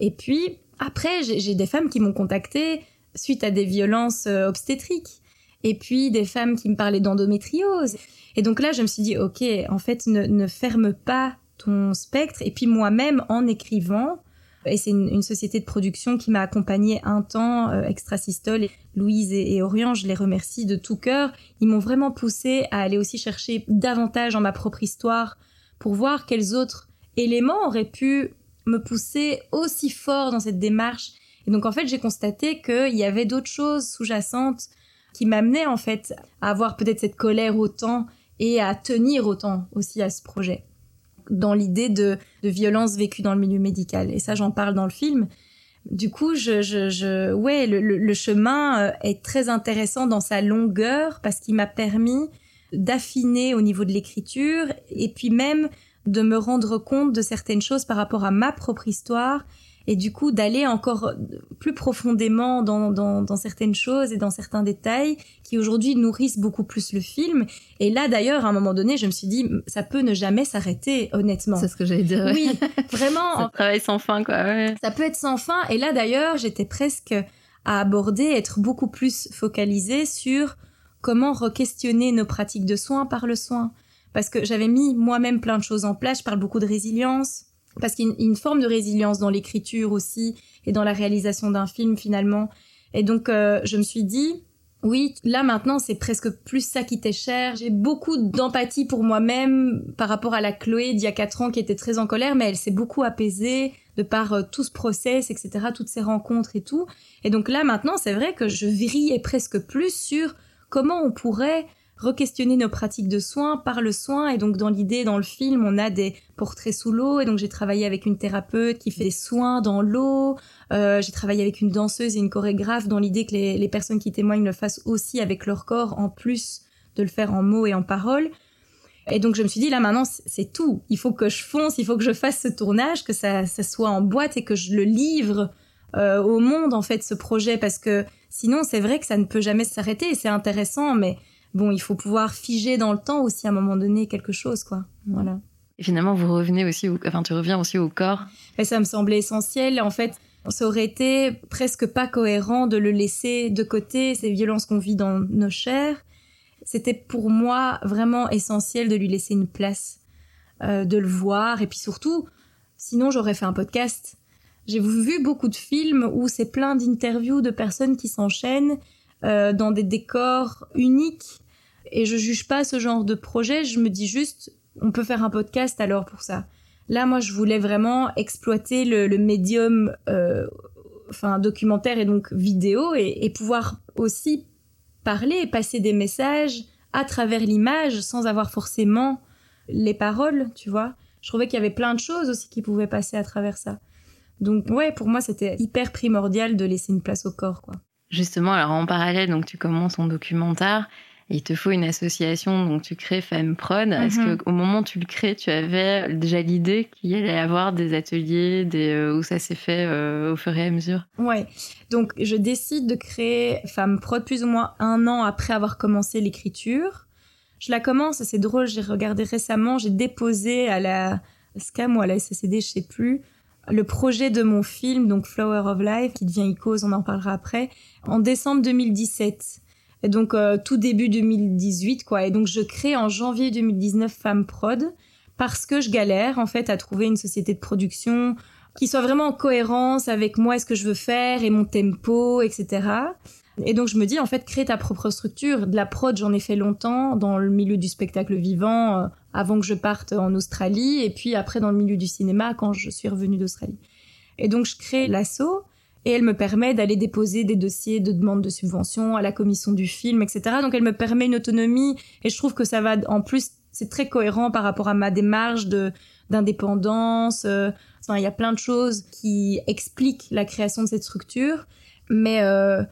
Et puis après, j'ai des femmes qui m'ont contacté suite à des violences euh, obstétriques. Et puis des femmes qui me parlaient d'endométriose. Et donc là, je me suis dit, ok, en fait, ne, ne ferme pas ton spectre. Et puis moi-même, en écrivant, et c'est une, société de production qui m'a accompagnée un temps, euh, Extrasystole. Louise et, et, Orient, je les remercie de tout cœur. Ils m'ont vraiment poussé à aller aussi chercher davantage en ma propre histoire pour voir quels autres éléments auraient pu me pousser aussi fort dans cette démarche. Et donc en fait, j'ai constaté qu'il y avait d'autres choses sous-jacentes qui m'amenaient en fait à avoir peut-être cette colère autant et à tenir autant aussi à ce projet dans l'idée de, de violence vécue dans le milieu médical. Et ça, j'en parle dans le film. Du coup, je, je, ouais, le, le, chemin euh, est très intéressant dans sa longueur parce qu'il m'a permis d'affiner au niveau de l'écriture et puis même de me rendre compte de certaines choses par rapport à ma propre histoire et du coup d'aller encore plus profondément dans, dans, dans, certaines choses et dans certains détails qui aujourd'hui nourrissent beaucoup plus le film. Et là d'ailleurs, à un moment donné, je me suis dit, ça peut ne jamais s'arrêter, honnêtement. C'est ce que j'allais dire. Oui, vraiment. ça travaille sans fin, quoi. Ouais. Ça peut être sans fin. Et là d'ailleurs, j'étais presque à aborder, être beaucoup plus focalisée sur comment re-questionner nos pratiques de soins par le soin. Parce que j'avais mis moi-même plein de choses en place. Je parle beaucoup de résilience parce qu'il y a une, forme de résilience dans l'écriture aussi et dans la réalisation d'un film finalement. Et donc euh, je me suis dit, oui, là maintenant c'est presque plus ça qui t'est cher. J'ai beaucoup d'empathie pour moi-même par rapport à la Chloé d'il y a quatre ans qui était très en colère, mais elle s'est beaucoup apaisée de par euh, tout ce process, etc., toutes ces rencontres et tout. Et donc là maintenant c'est vrai que je vrillais presque plus sur comment on pourrait re-questionner nos pratiques de soins par le soin. Et donc, dans l'idée, dans le film, on a des portraits sous l'eau. Et donc, j'ai travaillé avec une thérapeute qui fait des soins dans l'eau. Euh, j'ai travaillé avec une danseuse et une chorégraphe dans l'idée que les, personnes qui témoignent le fassent aussi avec leur corps, en plus de le faire en mots et en paroles. Et donc, je me suis dit, là, maintenant, c'est tout. Il faut que je fonce, il faut que je fasse ce tournage, que ça, ça soit en boîte et que je le livre euh, au monde, en fait, ce projet. Parce que sinon, c'est vrai que ça ne peut jamais s'arrêter. Et c'est intéressant, mais bon, il faut pouvoir figer dans le temps aussi à un moment donné quelque chose, quoi. Voilà. Et finalement, vous revenez aussi, au... enfin, tu reviens aussi au corps. Et ça me semblait essentiel. En fait, ça aurait été presque pas cohérent de le laisser de côté, ces violences qu'on vit dans nos chairs. C'était pour moi vraiment essentiel de lui laisser une place, euh, de le voir. Et puis surtout, sinon j'aurais fait un podcast. J'ai vu beaucoup de films où c'est plein d'interviews de personnes qui s'enchaînent euh, dans des décors uniques. Et je juge pas ce genre de projet, je me dis juste, on peut faire un podcast alors pour ça. Là, moi, je voulais vraiment exploiter le, le médium, euh, enfin, documentaire et donc vidéo, et, et pouvoir aussi parler et passer des messages à travers l'image sans avoir forcément les paroles, tu vois. Je trouvais qu'il y avait plein de choses aussi qui pouvaient passer à travers ça. Donc ouais, pour moi, c'était hyper primordial de laisser une place au corps, quoi. Justement, alors en parallèle, donc tu commences ton documentaire. Il te faut une association, donc tu crées Femme Prod. Est-ce mhm. qu'au moment où tu le crées, tu avais déjà l'idée qu'il allait y avoir des ateliers, des, euh, où ça s'est fait euh, au fur et à mesure? Ouais. Donc je décide de créer Femme Prod plus ou moins un an après avoir commencé l'écriture. Je la commence, c'est drôle, j'ai regardé récemment, j'ai déposé à la SCAM ou à la SCCD, je sais plus, le projet de mon film, donc Flower of Life, qui devient Icos, on en parlera après, en décembre 2017. Et donc euh, tout début 2018, quoi. Et donc je crée en janvier 2019 Femme Prod parce que je galère en fait à trouver une société de production qui soit vraiment en cohérence avec moi, ce que je veux faire et mon tempo, etc. Et donc je me dis en fait crée ta propre structure. De la prod j'en ai fait longtemps dans le milieu du spectacle vivant. Euh, avant que je parte en Australie et puis après dans le milieu du cinéma quand je suis revenue d'Australie. Et donc je crée l'assaut et elle me permet d'aller déposer des dossiers de demande de subvention à la commission du film, etc. Donc elle me permet une autonomie et je trouve que ça va en plus c'est très cohérent par rapport à ma démarche de d'indépendance. Euh, enfin, il y a plein de choses qui expliquent la création de cette structure, mais euh,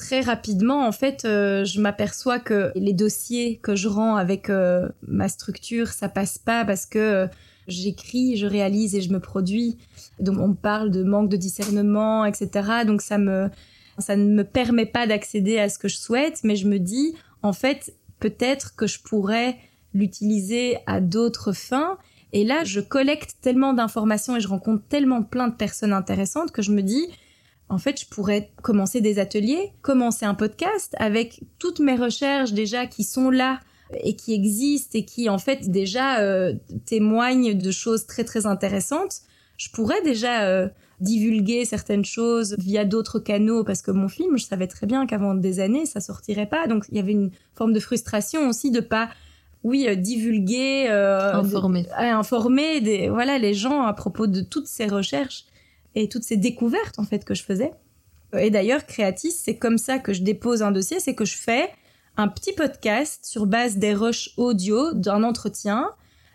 très rapidement, en fait, euh, je m'aperçois que les dossiers que je rends avec euh, ma structure, ça passe pas parce que euh, j'écris, je réalise et je me produis. Donc on parle de manque de discernement, etc. Donc ça me Ça ne me permet pas d'accéder à ce que je souhaite, mais je me dis, en fait, peut-être que je pourrais l'utiliser à d'autres fins. Et là, je collecte tellement d'informations et je rencontre tellement plein de personnes intéressantes que je me dis, en fait, je pourrais commencer des ateliers, commencer un podcast avec toutes mes recherches déjà qui sont là et qui existent et qui en fait déjà euh, témoignent de choses très très intéressantes. Je pourrais déjà euh, divulguer certaines choses via d'autres canaux parce que mon film, je savais très bien qu'avant des années, ça sortirait pas. Donc il y avait une forme de frustration aussi de pas oui, euh, divulguer, informer, informer des, voilà, les gens à propos de toutes ces recherches et toutes ces découvertes en fait que je faisais. Et d'ailleurs, Creatis, c'est comme ça que je dépose un dossier, c'est que je fais un petit podcast sur base des rushs audio d'un entretien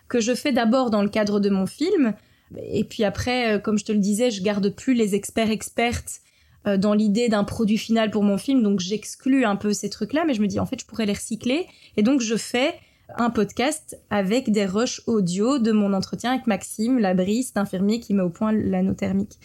que je fais d'abord dans le cadre de mon film. Et puis après, euh, comme je te le disais, je garde plus les experts expertes euh, dans l'idée d'un produit final pour mon film, donc j'exclus un peu ces trucs-là, mais je me dis en fait je pourrais les recycler. Et donc je fais un podcast avec des rushs audio de mon entretien avec Maxime Labriste, infirmier qui met au point l'anneau thermique.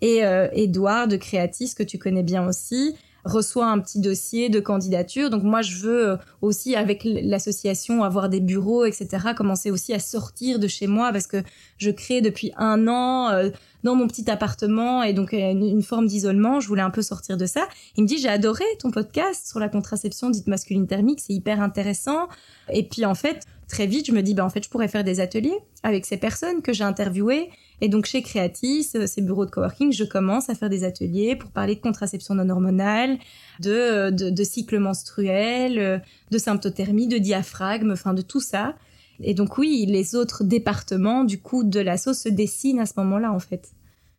Et euh, Edouard de Creatis, que tu connais bien aussi, reçoit un petit dossier de candidature. Donc moi, je veux euh, aussi, avec l'association, avoir des bureaux, etc., commencer aussi à sortir de chez moi parce que je crée depuis un an euh, dans mon petit appartement et donc une, une forme d'isolement. Je voulais un peu sortir de ça. Il me dit, j'ai adoré ton podcast sur la contraception dite masculine thermique, c'est hyper intéressant. Et puis en fait, très vite, je me dis, bah, en fait, je pourrais faire des ateliers avec ces personnes que j'ai interviewées et donc chez Creatis, euh, ces bureaux de coworking, je commence à faire des ateliers pour parler de contraception non hormonale, de, euh, de, de cycle menstruel, euh, de symptothermie, de diaphragme, enfin de tout ça. Et donc oui, les autres départements du coup de la sauce se dessinent à ce moment-là en fait.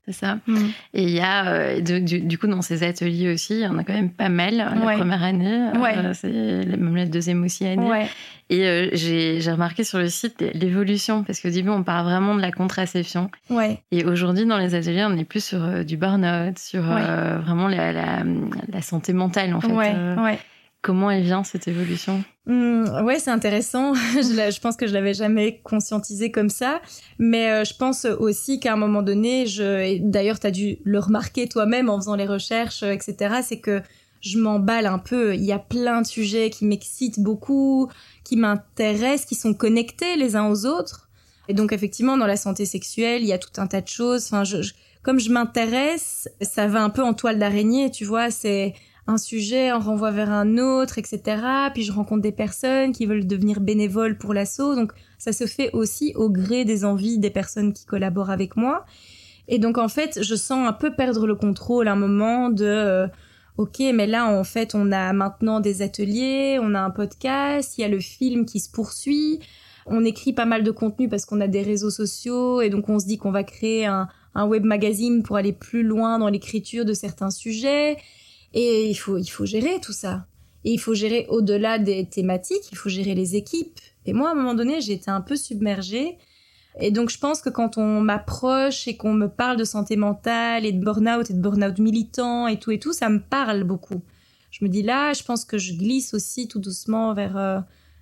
C'est ça. Mm. Et il y a, du, coup, dans ces ateliers aussi, il y en a quand même pas mal la première année. Ouais. c'est même la deuxième aussi année. Ouais. Et euh, j'ai remarqué sur le site l'évolution, parce qu'au début, on parle vraiment de la contraception. Et aujourd'hui, dans les ateliers, on est plus sur euh, du burn-out, sur euh, vraiment la, la, la, santé mentale, en fait. Comment elle vient, cette évolution? Mmh, Ouais, c'est intéressant. je, pense que je l'avais jamais conscientisé comme ça. Mais je pense aussi qu'à un moment donné, je... d'ailleurs, tu as dû le remarquer toi-même en faisant les recherches, etc., c'est que je m'emballe un peu. Il y a plein de sujets qui m'excitent beaucoup, qui m'intéressent, qui sont connectés les uns aux autres. Et donc effectivement, dans la santé sexuelle, il y a tout un tas de choses. Enfin, je, comme je m'intéresse, ça va un peu en toile d'araignée, tu vois. C'est un sujet, on renvoie vers un autre, etc. Puis je rencontre des personnes qui veulent devenir bénévoles pour l'assaut. Donc ça se fait aussi au gré des envies des personnes qui collaborent avec moi. Et donc en fait, je sens un peu perdre le contrôle à un moment de... Euh, ok, mais là, en fait, on a maintenant des ateliers, on a un podcast, il y a le film qui se poursuit, on écrit pas mal de contenu parce qu'on a des réseaux sociaux et donc on se dit qu'on va créer un, web magazine pour aller plus loin dans l'écriture de certains sujets. Et il faut, il faut gérer tout ça. Et il faut gérer au-delà des thématiques, il faut gérer les équipes. Et moi, à un moment donné, été un peu submergée et donc je pense que quand on m'approche et qu'on me parle de santé mentale et de burn-out et de burn-out militant et tout et tout, ça me parle beaucoup. Je me dis là, je pense que je glisse aussi tout doucement vers euh,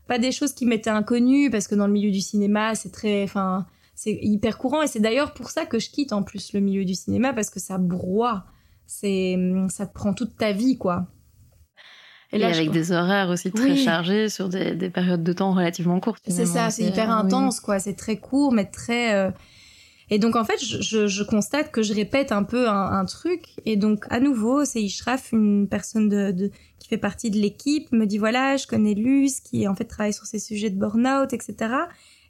pas des choses qui m'étaient inconnues parce que dans le milieu du cinéma, c'est très enfin c'est hyper courant et c'est d'ailleurs pour ça que je quitte en plus le milieu du cinéma parce que ça broie. C'est ça prend toute ta vie quoi. Et, là, avec des horaires aussi très chargés sur des, des, périodes de temps relativement courtes. C'est ça, c'est hyper intense, quoi. C'est très court, mais très. Euh, et donc, en fait, je, je, constate que je répète un peu un, un truc. Et donc, à nouveau, c'est Ishraf, une personne de, de, qui fait partie de l'équipe, me dit voilà, je connais Luce, qui en fait travaille sur ces sujets de burn-out, etc.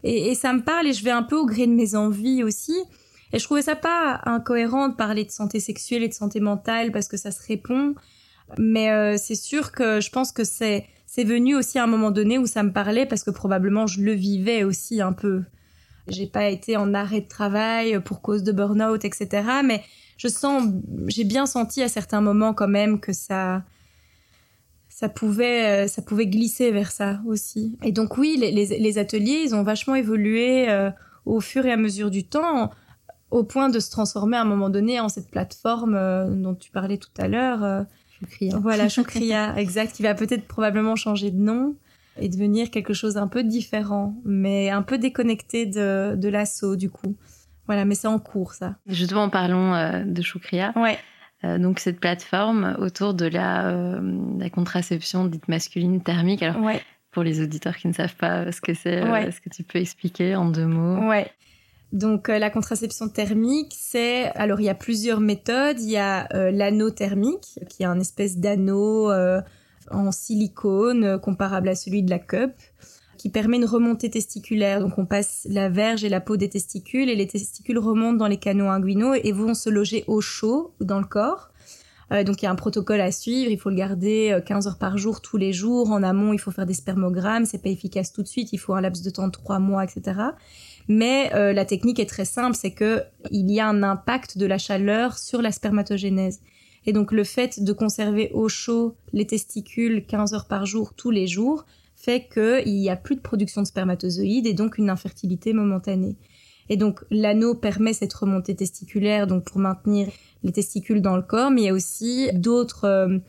Et, et, ça me parle et je vais un peu au gré de mes envies aussi. Et je trouvais ça pas incohérent de parler de santé sexuelle et de santé mentale parce que ça se répond. Mais euh, c'est sûr que je pense que c'est c'est venu aussi à un moment donné où ça me parlait parce que probablement je le vivais aussi un peu. J'ai pas été en arrêt de travail pour cause de burn-out, etc. Mais je sens, j'ai bien senti à certains moments quand même que ça, ça pouvait, euh, ça pouvait glisser vers ça aussi. Et donc oui, les, les, ateliers, ils ont vachement évolué euh, au fur et à mesure du temps, au point de se transformer à un moment donné en cette plateforme dont tu parlais tout à l'heure voilà, Choukria, exact, qui va peut-être probablement changer de nom et devenir quelque chose un peu différent, mais un peu déconnecté de, de l'assaut du coup. Voilà, mais c'est en cours ça. Justement, parlons euh, de Choukria. Ouais. donc cette plateforme autour de la, la, contraception dite masculine thermique. Alors, pour les auditeurs qui ne savent pas ce que c'est, est-ce que tu peux expliquer en deux mots? Ouais. Donc la contraception thermique, c'est alors il y a plusieurs méthodes. Il y a l'anneau thermique, qui est un espèce d'anneau en silicone comparable à celui de la cup qui permet une remontée testiculaire. Donc on passe la verge et la peau des testicules et les testicules remontent dans les canaux inguinaux et vont se loger au chaud dans le corps. Euh, donc il y a un protocole à suivre, il faut le garder 15 euh, heures par jour tous les jours. En amont, il faut faire des spermogrammes, c'est pas efficace tout de suite, il faut un laps de temps de 3 mois, etc. Mais euh, la technique est très simple, c'est que il y a un impact de la chaleur sur la spermatogénèse. Et donc le fait de conserver au chaud les testicules 15 heures par jour tous les jours fait qu'il n'y a plus de production de spermatozoïdes et donc une infertilité momentanée. Et donc l'anneau permet cette remontée testiculaire donc pour maintenir les testicules dans le corps, mais il y a aussi d'autres euh,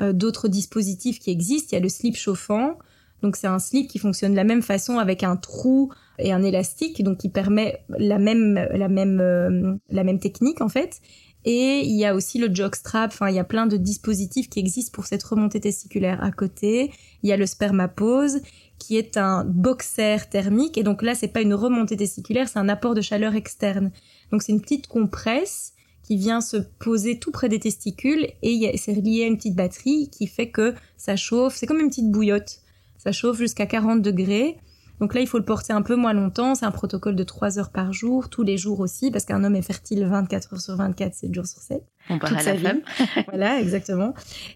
euh, d'autres dispositifs qui existent. Il y a le slip chauffant. Donc c'est un slip qui fonctionne de la même façon avec un trou et un élastique, donc qui permet la même la même euh, la même technique en fait. Et il y a aussi le jockstrap, enfin il y a plein de dispositifs qui existent pour cette remontée testiculaire à côté. Il y a le spermapose qui est un boxer thermique et donc là c'est pas une remontée testiculaire, c'est un apport de chaleur externe. Donc c'est une petite compresse qui vient se poser tout près des testicules et c'est lié à une petite batterie qui fait que ça chauffe, c'est comme une petite bouillotte. Ça chauffe jusqu'à 40 degrés donc là, il faut le porter un peu moins longtemps. C'est un protocole de 3 heures par jour, tous les jours aussi, parce qu'un homme est fertile 24 heures sur 24, 7 jours sur 7. On parle à la femme. voilà, exactement.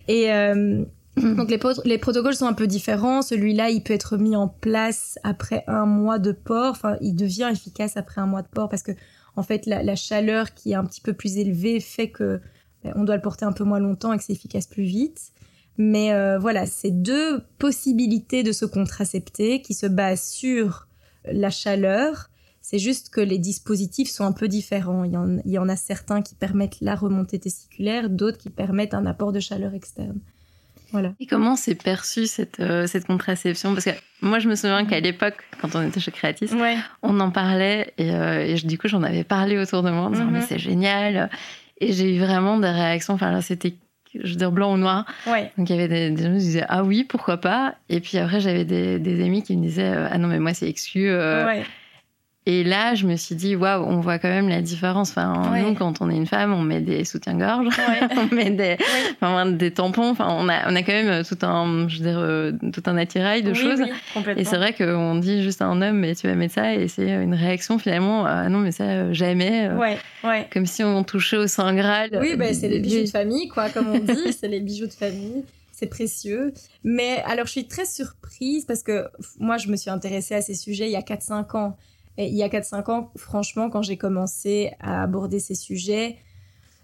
Et euh, donc les, les, protocoles sont un peu différents. Celui-là, il peut être mis en place après un mois de port. Enfin, il devient efficace après un mois de port parce que, en fait, la, la chaleur qui est un petit peu plus élevée fait que ben, on doit le porter un peu moins longtemps et que c'est efficace plus vite. Mais euh, voilà, c'est deux possibilités de se contracepter qui se basent sur la chaleur. C'est juste que les dispositifs sont un peu différents. Il y, en, a certains qui permettent la remontée testiculaire, d'autres qui permettent un apport de chaleur externe. Voilà. Et comment s'est perçue cette, euh, cette contraception? Parce que moi, je me souviens qu'à l'époque, quand on était chez Creatis, on en parlait et, euh, et du coup, j'en avais parlé autour de moi en disant, mais mhm. c'est génial. Et j'ai eu vraiment des réactions. Enfin, là, c'était je veux dire blanc ou noir. Donc il y avait des, gens qui disaient ah oui pourquoi pas et puis après j'avais des, amis qui me disaient euh, ah non mais moi c'est exclu. Euh, et là, je me suis dit, waouh, on voit quand même la différence. Enfin, nous, quand on est une femme, on met des soutiens-gorge, on met des, enfin, des tampons. Enfin, on a, on a quand même tout un, je veux dire, euh, tout un attirail de choses. et c'est vrai qu'on dit juste à un homme, mais tu vas mettre ça, et c'est une réaction finalement, ah non, mais ça, euh, jamais. Euh, ouais, ouais. Comme si on touchait au Saint Graal. Oui, bah, c'est les bijoux de famille, quoi, comme on dit. c'est les bijoux de famille c'est précieux. Mais alors, je suis très surprise parce que moi, je me suis intéressée à ces sujets il y a 4-5 ans. Et il y a 4-5 ans, franchement, quand j'ai commencé à aborder ces sujets,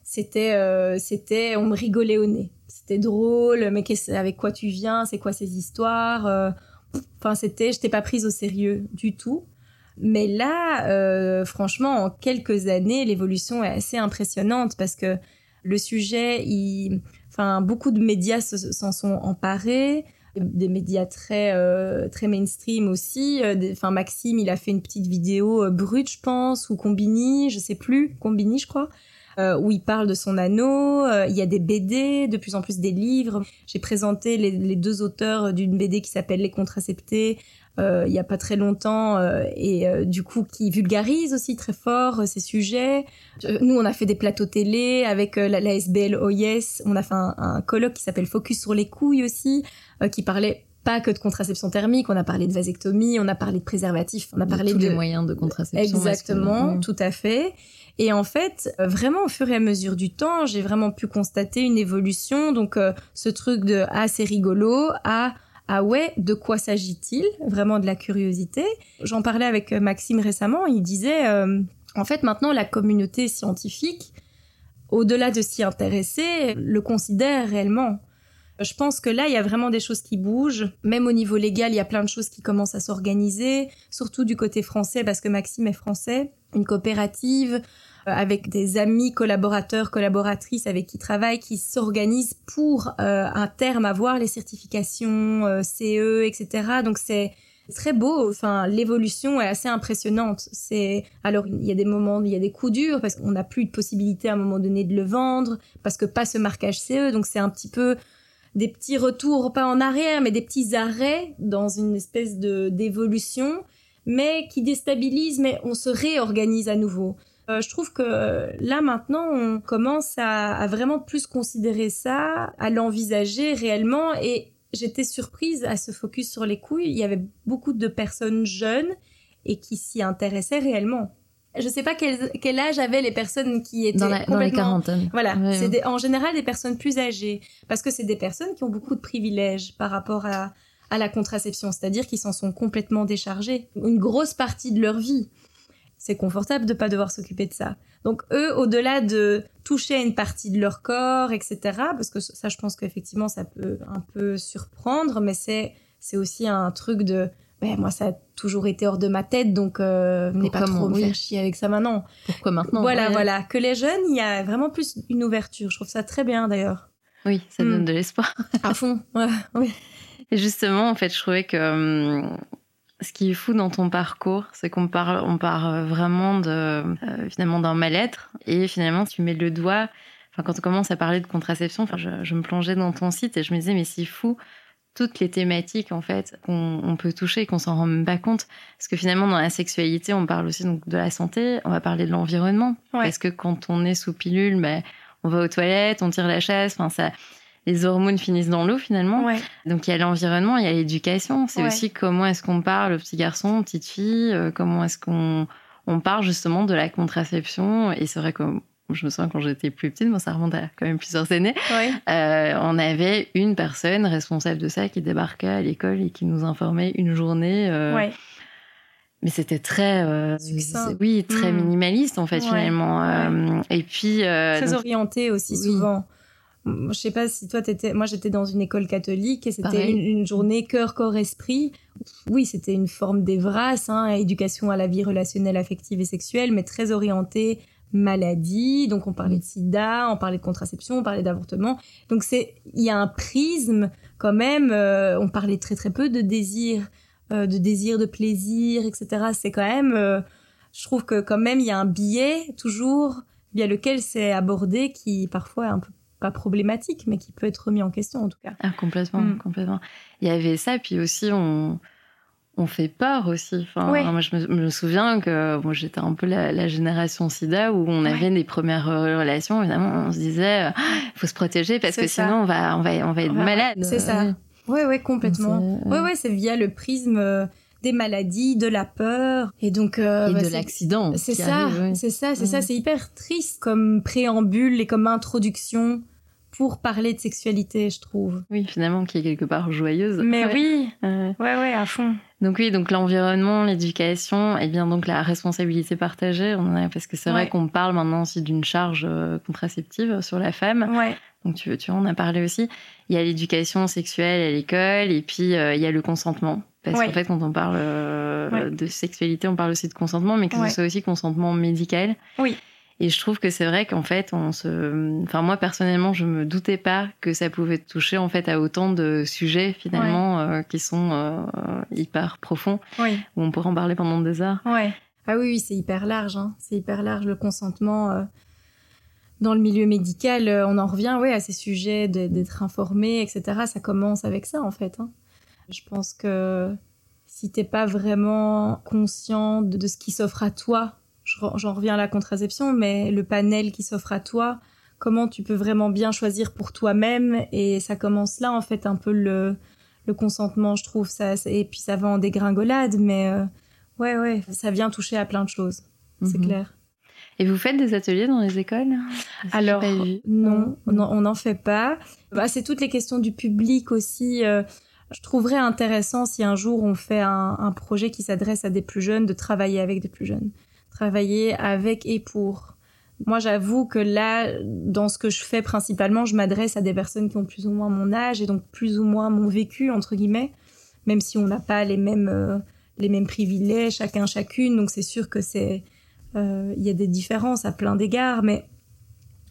c'était, euh, c'était, on me rigolait au nez. C'était drôle, mais avec quoi tu viens? C'est quoi ces histoires? Euh, Enfin, c'était, je n'étais pas prise au sérieux du tout. Mais là, euh, franchement, en quelques années, l'évolution est assez impressionnante parce que le sujet, enfin, beaucoup de médias s'en sont emparés des médias très euh, très mainstream aussi. Euh, enfin Maxime, il a fait une petite vidéo euh, brute, je pense, ou Combini, je sais plus, Combini, je crois. où il parle de son anneau. il y a des BD, de plus en plus des livres. J'ai présenté les, deux auteurs d'une BD qui s'appelle Les Contraceptés euh, il y a pas très longtemps euh, et euh, du coup qui vulgarise aussi très fort ces sujets. nous, on a fait des plateaux télé avec la, la, SBL OIS. On a fait un, colloque qui s'appelle Focus sur les couilles aussi, qui parlait pas que de contraception thermique, on a parlé de vasectomie, on a parlé de préservatifs, on a parlé de... Tous les moyens de contraception. Exactement, tout à fait. Et en fait, vraiment au fur et à mesure du temps, j'ai vraiment pu constater une évolution. Donc, ce truc de ah c'est rigolo à ah ouais, de quoi s'agit-il? Vraiment de la curiosité. J'en parlais avec euh, Maxime récemment, il disait, euh, en fait maintenant la communauté scientifique, au-delà de s'y intéresser, le considère réellement. Je pense que là, il y a vraiment des choses qui bougent. Même au niveau légal, il y a plein de choses qui commencent à s'organiser, surtout du côté français, parce que Maxime est français. Une coopérative, euh, avec des amis, collaborateurs, collaboratrices avec qui travaillent, qui s'organisent pour euh, un terme avoir les certifications euh, CE, etc. Donc c'est très beau. Enfin, l'évolution est assez impressionnante. C'est alors il y a des moments, il y a des coups durs parce qu'on n'a plus de possibilité à un moment donné de le vendre parce que pas ce marquage CE. Donc c'est un petit peu des petits retours, pas en arrière, mais des petits arrêts dans une espèce de d'évolution, mais qui déstabilisent. Mais on se réorganise à nouveau. Euh, je trouve que là maintenant, on commence à, à vraiment plus considérer ça, à l'envisager réellement et j'étais surprise à ce focus sur les couilles. Il y avait beaucoup de personnes jeunes et qui s'y intéressaient réellement. Je sais pas quel, quel âge avaient les personnes qui étaient Dans, la, dans les quarantaines. Voilà, c'est en général des personnes plus âgées parce que c'est des personnes qui ont beaucoup de privilèges par rapport à, à la contraception, c'est-à-dire qu'ils s'en sont complètement déchargés une grosse partie de leur vie. C'est confortable de pas devoir s'occuper de ça. Donc eux, au-delà de toucher à une partie de leur corps, etc., parce que ça, je pense qu'effectivement, ça peut un peu surprendre, mais c'est c'est aussi un truc de, ben moi, ça a toujours été hors de ma tête, donc euh, venez pas trop me oui. faire chier avec ça maintenant. Pourquoi maintenant voilà, Ouais. voilà, que les jeunes, il y a vraiment plus une ouverture. Je trouve ça très bien d'ailleurs. Oui, ça Hmm. donne de l'espoir. À fond. Ouais, oui. Et justement, en fait, je trouvais que hum, ce qui est fou dans ton parcours, c'est qu'on parle, on part euh, vraiment de, euh, finalement d'un mal-être. Et finalement, tu mets le doigt. Enfin, quand on commence à parler de contraception, enfin, je, je me plongeais dans ton site et je me disais, mais c'est fou toutes les thématiques en fait qu'on on peut toucher et qu'on s'en rend même pas compte parce que finalement dans la sexualité on parle aussi donc de la santé on va parler de l'environnement Ouais. parce que quand on est sous pilule ben on va aux toilettes on tire la chaise enfin ça les hormones finissent dans l'eau finalement Ouais. donc il y a l'environnement, il y a l'éducation. C'est Ouais. aussi comment est-ce qu'on parle aux petits garçons, aux petites filles, euh, comment est-ce qu'on on parle justement de la contraception. Et c'est vrai que je me souviens quand j'étais plus petite, moi ça remonte à quand même plusieurs années, euh, on avait une personne responsable de ça qui débarquait à l'école et qui nous informait une journée. euh. Mais c'était très, euh, oui, très Mm. minimaliste en fait Ouais. finalement. Et puis Très donc- orienté aussi Oui. souvent. Je sais pas si toi t'étais, moi j'étais dans une école catholique et c'était une, une journée cœur, corps, esprit. Oui, c'était une forme d'Evras, hein, éducation à la vie relationnelle, affective et sexuelle, mais très orientée maladie. Donc on parlait de sida, on parlait de contraception, on parlait d'avortement. Donc c'est, il y a un prisme quand même. euh, on parlait très très peu de désir, euh, de désir, de plaisir, etc. C'est quand même, euh, je trouve que quand même il y a un biais toujours via lequel c'est abordé qui parfois est un peu pas problématique, mais qui peut être remis en question en tout cas. Ah, complètement, Mm. complètement. Il y avait ça, puis aussi on, on fait peur aussi. Enfin, Ouais. Moi, je me, me souviens que moi, j'étais un peu la, la génération SIDA où on Ouais. avait des premières euh, relations. Évidemment, on se disait, il faut se protéger parce que ça. sinon on va, on va, on va être Ouais, malade. c'est ça. Ouais. Ouais, ouais, complètement. C'est- Ouais, ouais, c'est via le prisme euh, des maladies, de la peur, et donc euh, Et bah, de l'accident. C'est ça, ouais. c'est ça, c'est ça, Ouais. c'est hyper triste comme préambule et comme introduction pour parler de sexualité, je trouve. Oui, finalement, qui est quelque part joyeuse. Mais Ouais. oui, Ouais. ouais, ouais, à fond. Donc oui, donc l'environnement, l'éducation, et bien donc la responsabilité partagée, on en a, parce que c'est vrai Ouais. qu'on parle maintenant aussi d'une charge euh, contraceptive sur la femme. Ouais, Donc tu, tu en as parlé aussi. Il y a l'éducation sexuelle à l'école et puis euh, il y a le consentement. Parce Ouais. qu'en fait, quand on parle euh, de sexualité, on parle aussi de consentement, mais que ce soit aussi consentement médical. Oui. Et je trouve que c'est vrai qu'en fait, on se, enfin moi personnellement, je me doutais pas que ça pouvait toucher en fait à autant de sujets finalement euh, qui sont euh, hyper profonds oui. où on pourrait en parler pendant des heures. Ouais. Ah oui, oui, c'est hyper large. Hein. C'est hyper large le consentement. euh, dans le milieu médical, on en revient ouais, à ces sujets d'être informé, etc. Ça commence avec ça, en fait. hein. Je pense que si t'es pas vraiment conscient de, de ce qui s'offre à toi, j'en reviens à la contraception, mais le panel qui s'offre à toi, comment tu peux vraiment bien choisir pour toi-même? Et ça commence là, en fait, un peu le, le consentement, je trouve. Ça, et puis ça va en dégringolade, mais... euh, Ouais, ouais, ça vient toucher à plein de choses, c'est Mhm. clair. Et vous faites des ateliers dans les écoles? Alors, non, on n'en- on n'en fait pas. Bah, c'est toutes les questions du public aussi. euh, je trouverais intéressant si un jour on fait un, un projet qui s'adresse à des plus jeunes, de travailler avec des plus jeunes. Travailler avec et pour. Moi, j'avoue que là, dans ce que je fais principalement, je m'adresse à des personnes qui ont plus ou moins mon âge et donc plus ou moins mon vécu, entre guillemets, même si on n'a pas les mêmes, euh, les mêmes privilèges, chacun, chacune. Donc, c'est sûr que c'est, euh, il y a des différences à plein d'égards, mais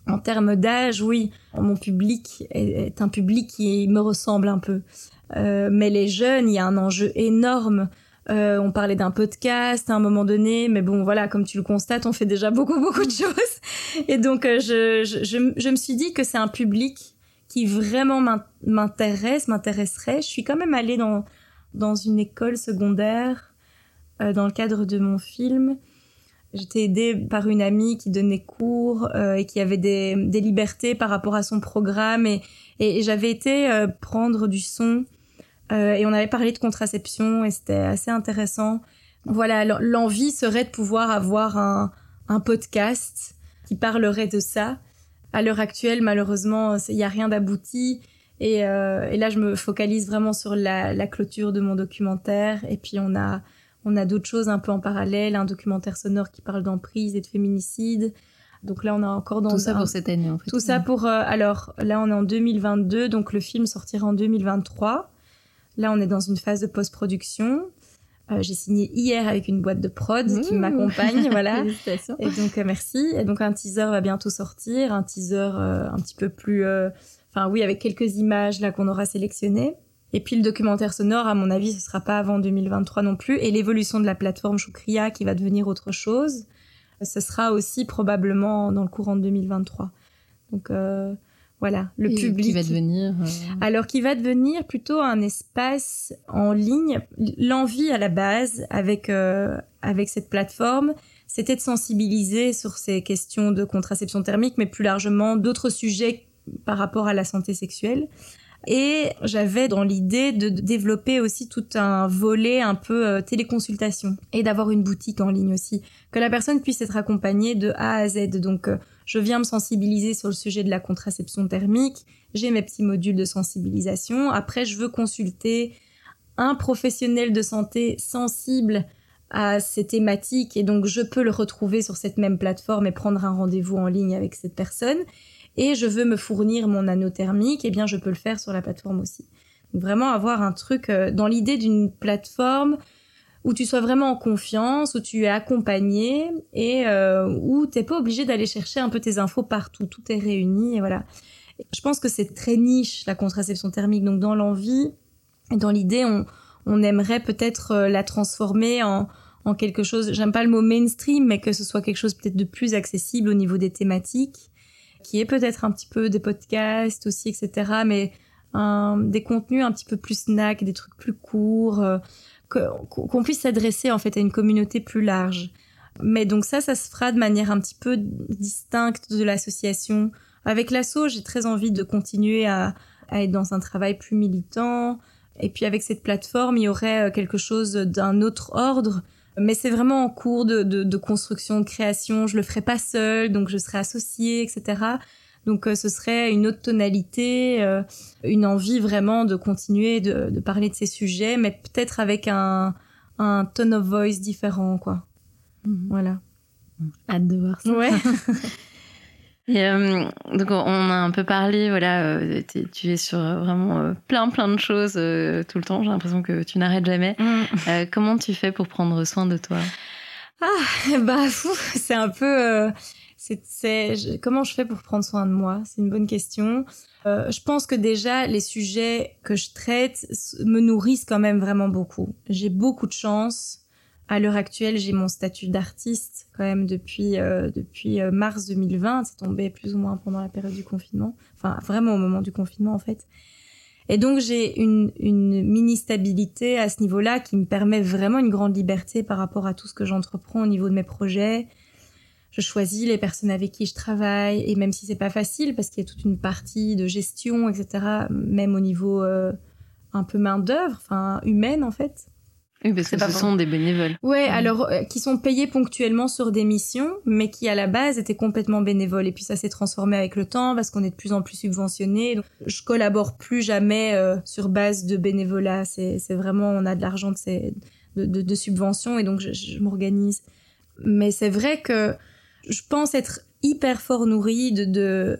en termes d'âge, oui, mon public est, un public qui me ressemble un peu. Euh, mais les jeunes, il y a un enjeu énorme Euh, on parlait d'un podcast à un moment donné, mais bon, voilà, comme tu le constates, on fait déjà beaucoup, beaucoup de choses. Et donc, euh, je, je, je, me suis dit que c'est un public qui vraiment m'intéresse, m'intéresserait. Je suis quand même allée dans, dans une école secondaire euh, dans le cadre de mon film. J'étais aidée par une amie qui donnait cours euh, et qui avait des, des, libertés par rapport à son programme. Et, et, j'avais été euh, prendre du son euh, et on avait parlé de contraception et c'était assez intéressant. Voilà, l'envie serait de pouvoir avoir un, un podcast qui parlerait de ça. À l'heure actuelle, malheureusement, il n'y a rien d'abouti. Et, euh, et, là, je me focalise vraiment sur la, la, clôture de mon documentaire. Et puis, on a, on a d'autres choses un peu en parallèle, un documentaire sonore qui parle d'emprise et de féminicide. Donc là, on a encore dans tout ça pour cette année en fait. Tout ça pour euh, alors là, on est en 2022, donc le film sortira en 2023. Là, on est dans une phase de post-production. Euh, j'ai signé hier avec une boîte de prod qui m'accompagne, voilà. Et donc euh, merci. Et donc un teaser va bientôt sortir, un teaser euh, un petit peu plus, enfin oui, avec quelques images là qu'on aura sélectionnées. Et puis le documentaire sonore, à mon avis, ce sera pas avant 2023 non plus. Et l'évolution de la plateforme Choukria qui va devenir autre chose, ce sera aussi probablement dans le courant de 2023. Donc euh, voilà, le Et public. Qui va devenir. Euh... Alors, qui va devenir plutôt un espace en ligne. L'envie à la base avec euh, avec cette plateforme, c'était de sensibiliser sur ces questions de contraception thermique, mais plus largement d'autres sujets par rapport à la santé sexuelle. Et j'avais dans l'idée de développer aussi tout un volet un peu euh, téléconsultation et d'avoir une boutique en ligne aussi, que la personne puisse être accompagnée de A à Z. Donc, euh, je viens me sensibiliser sur le sujet de la contraception thermique, j'ai mes petits modules de sensibilisation. Après, je veux consulter un professionnel de santé sensible à ces thématiques et donc je peux le retrouver sur cette même plateforme et prendre un rendez-vous en ligne avec cette personne et je veux me fournir mon anneau thermique, eh bien je peux le faire sur la plateforme aussi. Vraiment avoir un truc euh, dans l'idée d'une plateforme où tu sois vraiment en confiance, où tu es accompagné et euh, où t'es pas obligé d'aller chercher un peu tes infos partout, tout est réuni et voilà. Je pense que c'est très niche la contraception thermique, donc dans l'envie et dans l'idée, on, on aimerait peut-être euh, la transformer en, en quelque chose, j'aime pas le mot mainstream, mais que ce soit quelque chose peut-être de plus accessible au niveau des thématiques qui est peut-être un petit peu des podcasts aussi, etc. Mais un, des contenus un petit peu plus snack, des trucs plus courts, euh, qu'on puisse s'adresser en fait à une communauté plus large. Mais donc ça, ça se fera de manière un petit peu distincte de l'association. Avec l'asso, j'ai très envie de continuer à, être dans un travail plus militant. Et puis avec cette plateforme, il y aurait quelque chose d'un autre ordre mais c'est vraiment en cours de, de, de, construction, de création. Je le ferai pas seul, donc je serai associée, etc. Donc euh, ce serait une autre tonalité, euh, une envie vraiment de continuer de, de, parler de ces sujets, mais peut-être avec un, un tone of voice différent, quoi. Mmh. Voilà. Hâte de voir ça. Ouais. Et euh, donc on a un peu parlé, voilà, euh, tu es sur vraiment euh, plein plein de choses euh, tout le temps. J'ai l'impression que tu n'arrêtes jamais. Mm. comment tu fais pour prendre soin de toi? Ah bah c'est un peu, c'est comment je fais pour prendre soin de moi? C'est une bonne question. je pense que déjà les sujets que je traite me nourrissent quand même vraiment beaucoup. J'ai beaucoup de chance à l'heure actuelle, j'ai mon statut d'artiste quand même depuis euh, depuis euh, mars 2020. C'est tombé plus ou moins pendant la période du confinement. Enfin, vraiment au moment du confinement en fait. Et donc j'ai une, une mini stabilité à ce niveau-là qui me permet vraiment une grande liberté par rapport à tout ce que j'entreprends au niveau de mes projets. Je choisis les personnes avec qui je travaille et même si c'est pas facile parce qu'il y a toute une partie de gestion, etc. Même au niveau euh, un peu main d'œuvre, enfin humaine en fait. Oui, parce que ce sont des bénévoles. Ouais, mmh. alors euh, qui sont payés ponctuellement sur des missions, mais qui à la base étaient complètement bénévoles. Et puis ça s'est transformé avec le temps parce qu'on est de plus en plus subventionné. Donc, je collabore plus jamais euh, sur base de bénévolat. C'est, c'est vraiment on a de l'argent de, ces, de, de, de subventions et donc je, je m'organise. Mais c'est vrai que je pense être hyper fort nourrie de, de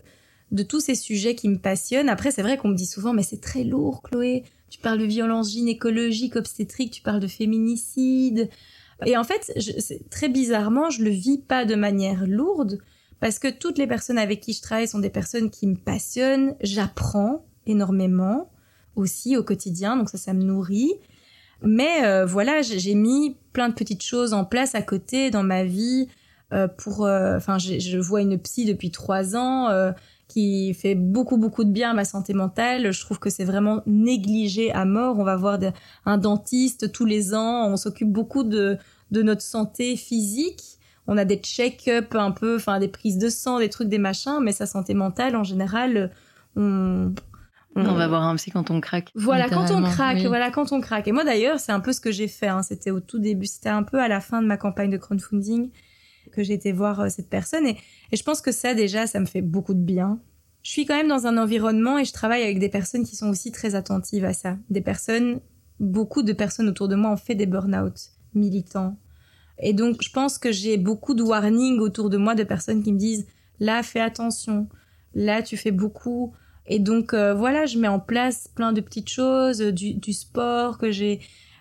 de tous ces sujets qui me passionnent. Après, c'est vrai qu'on me dit souvent, mais c'est très lourd, Chloé tu parles de violence gynécologique, obstétrique, tu parles de féminicide. Et en fait, je, très bizarrement, je le vis pas de manière lourde parce que toutes les personnes avec qui je travaille sont des personnes qui me passionnent. J'apprends énormément aussi au quotidien, donc ça, ça me nourrit. Mais euh, voilà, j'ai mis plein de petites choses en place à côté dans ma vie pour. euh, Enfin, je vois une psy depuis trois ans euh, qui fait beaucoup beaucoup de bien à ma santé mentale. Je trouve que c'est vraiment négligé à mort. On va voir de- un dentiste tous les ans. On s'occupe beaucoup de de notre santé physique. On a des check-up un peu, enfin des prises de sang, des trucs, des machins, mais sa santé mentale en général, on On va voir un psy quand on craque. voilà, quand on craque, Oui. voilà, quand on craque. Et moi d'ailleurs, c'est un peu ce que j'ai fait. hein. C'était au tout début, c'était un peu à la fin de ma campagne de crowdfunding que j'ai été voir euh, cette personne. Et, et je pense que ça déjà, ça me fait beaucoup de bien. Je suis quand même dans un environnement et je travaille avec des personnes qui sont aussi très attentives à ça. Des personnes, beaucoup de personnes autour de moi ont fait des burn-out militants. Et donc, je pense que j'ai beaucoup de warnings autour de moi de personnes qui me disent là, fais attention. Là, tu fais beaucoup. Et donc, euh, voilà, je mets en place plein de petites choses, euh, du, du sport que j'ai,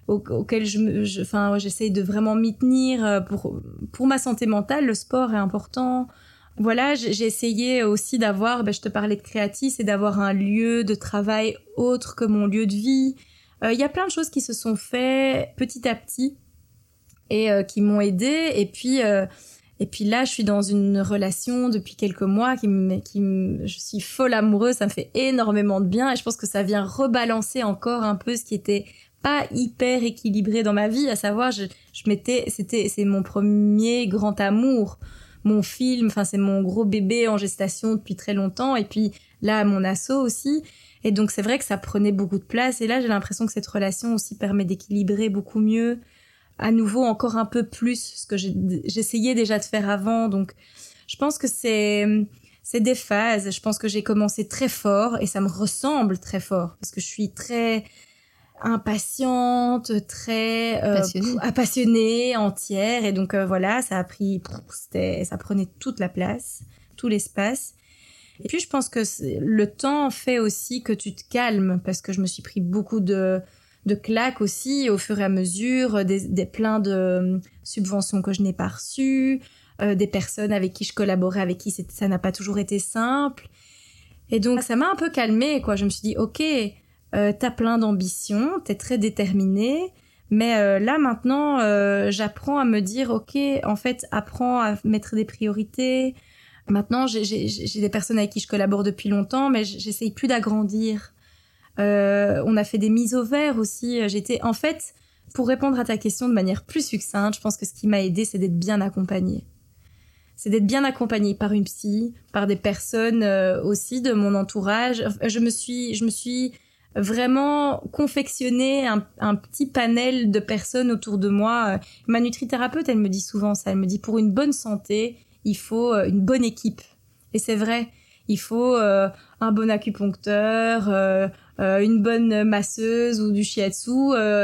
au- auquel je, je- j'essaye de vraiment m'y tenir. euh, Pour, pour ma santé mentale, le sport est important. Voilà, j'ai j'ai essayé aussi d'avoir, ben, je te parlais de créatif, c'est d'avoir un lieu de travail autre que mon lieu de vie. Euh, Il y a plein de choses qui se sont faites petit à petit et euh, qui m'ont aidé. Et puis, euh, et puis là, je suis dans une relation depuis quelques mois qui me, qui me- je suis folle amoureuse. Ça me fait énormément de bien et je pense que ça vient rebalancer encore un peu ce qui était pas hyper équilibré dans ma vie. À savoir, je, je m'étais, c'était, c'est mon premier grand amour, mon film. Enfin, c'est mon gros bébé en gestation depuis très longtemps. Et puis là, mon assaut aussi. Et donc, c'est vrai que ça prenait beaucoup de place. Et là, j'ai l'impression que cette relation aussi permet d'équilibrer beaucoup mieux à nouveau encore un peu plus ce que j'essayais déjà de faire avant. Donc, je pense que c'est c'est des phases. Je pense que j'ai commencé très fort et ça me ressemble très fort parce que je suis très impatiente, très euh, Passionnée. entière et donc euh, voilà, ça a pris ça prenait toute la place, tout l'espace. Et puis je pense que le temps fait aussi que tu te calmes parce que je me suis pris beaucoup de de claques aussi au fur et à mesure, des, des plein de euh, subventions que je n'ai pas reçues, euh, des personnes avec qui je collaborais, avec qui ça n'a pas toujours été simple. Et donc ça m'a un peu calmée, quoi. Je me suis dit, ok, euh, t'as plein d'ambitions, t'es très déterminée, mais euh, là maintenant, euh, j'apprends à me dire, ok, en fait, apprends à mettre des priorités. Maintenant, j'ai- des personnes avec qui je collabore depuis longtemps, mais j'essaye plus d'agrandir. On a fait des mises au vert aussi. J'étais, en fait, pour répondre à ta question de manière plus succincte, je pense que ce qui m'a aidé, c'est d'être bien accompagnée. C'est d'être bien accompagnée par une psy, par des personnes aussi de mon entourage. Je me suis, je me suis vraiment confectionné un, petit panel de personnes autour de moi. Euh, Ma nutrithérapeute, elle me dit souvent ça. Elle me dit pour une bonne santé, il faut euh, une bonne équipe. Et c'est vrai. Il faut euh, un bon acupuncteur, une bonne masseuse ou du shiatsu.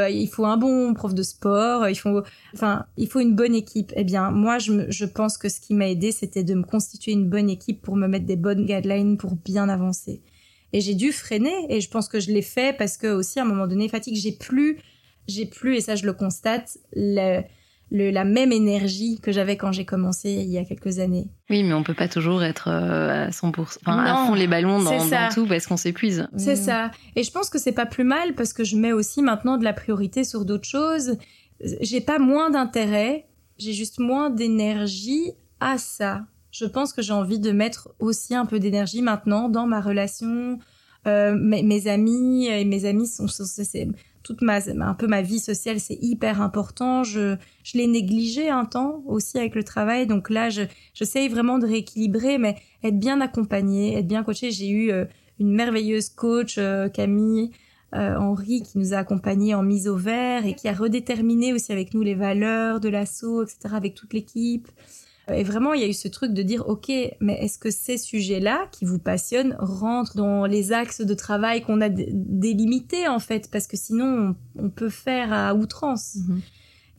il faut un bon prof de sport. Il faut, enfin, il faut une bonne équipe. Eh bien, moi, je, je pense que ce qui m'a aidé, c'était de me constituer une bonne équipe pour me mettre des bonnes guidelines pour bien avancer. Et j'ai dû freiner. Et je pense que je l'ai fait parce que aussi à un moment donné, fatigue, j'ai plus, j'ai plus, et ça je le constate, le, le- la même énergie que j'avais quand j'ai commencé il y a quelques années. Oui, mais on peut pas toujours être euh, à 100%, enfin, à Non, fond les ballons dans, tout parce qu'on s'épuise. C'est ça. Et je pense que c'est pas plus mal parce que je mets aussi maintenant de la priorité sur d'autres choses. J'ai pas moins d'intérêt, j'ai juste moins d'énergie à ça. Je pense que j'ai envie de mettre aussi un peu d'énergie maintenant dans ma relation. Euh, mes, amis et mes amis sont, c'est- toute ma un peu ma vie sociale c'est hyper important je je l'ai négligé un temps aussi avec le travail donc là je j'essaye vraiment de rééquilibrer mais être bien accompagnée être bien coachée j'ai eu euh, une merveilleuse coach, euh, Camille euh, Henry, qui nous a accompagnés en mise au vert et qui a redéterminé aussi avec nous les valeurs de l'assaut, etc., avec toute l'équipe. Et vraiment, il y a eu ce truc de dire, OK, mais est-ce que ces sujets-là qui vous passionnent rentrent dans les axes de travail qu'on a dé- délimités, en fait, parce que sinon, on, on peut faire à outrance. Mhm.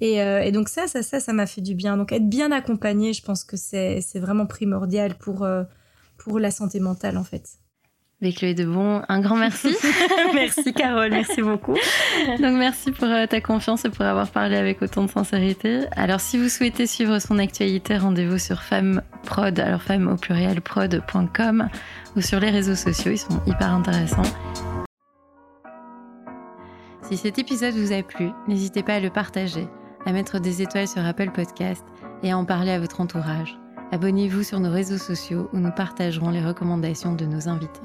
Et, euh, et donc ça, ça, ça, ça m'a fait du bien. Donc être bien accompagné, je pense que c'est c'est vraiment primordial pour, euh, pour la santé mentale, en fait. Avec Chloé Debon, un grand merci. merci Carole, merci beaucoup. Donc merci pour euh, ta confiance et pour avoir parlé avec autant de sincérité. Alors si vous souhaitez suivre son actualité, rendez-vous sur Femme Prod, alors femme au pluriel prod.com ou sur les réseaux sociaux, ils sont hyper intéressants. Si cet épisode vous a plu, n'hésitez pas à le partager, à mettre des étoiles sur Apple Podcast et à en parler à votre entourage. Abonnez-vous sur nos réseaux sociaux où nous partagerons les recommandations de nos invités.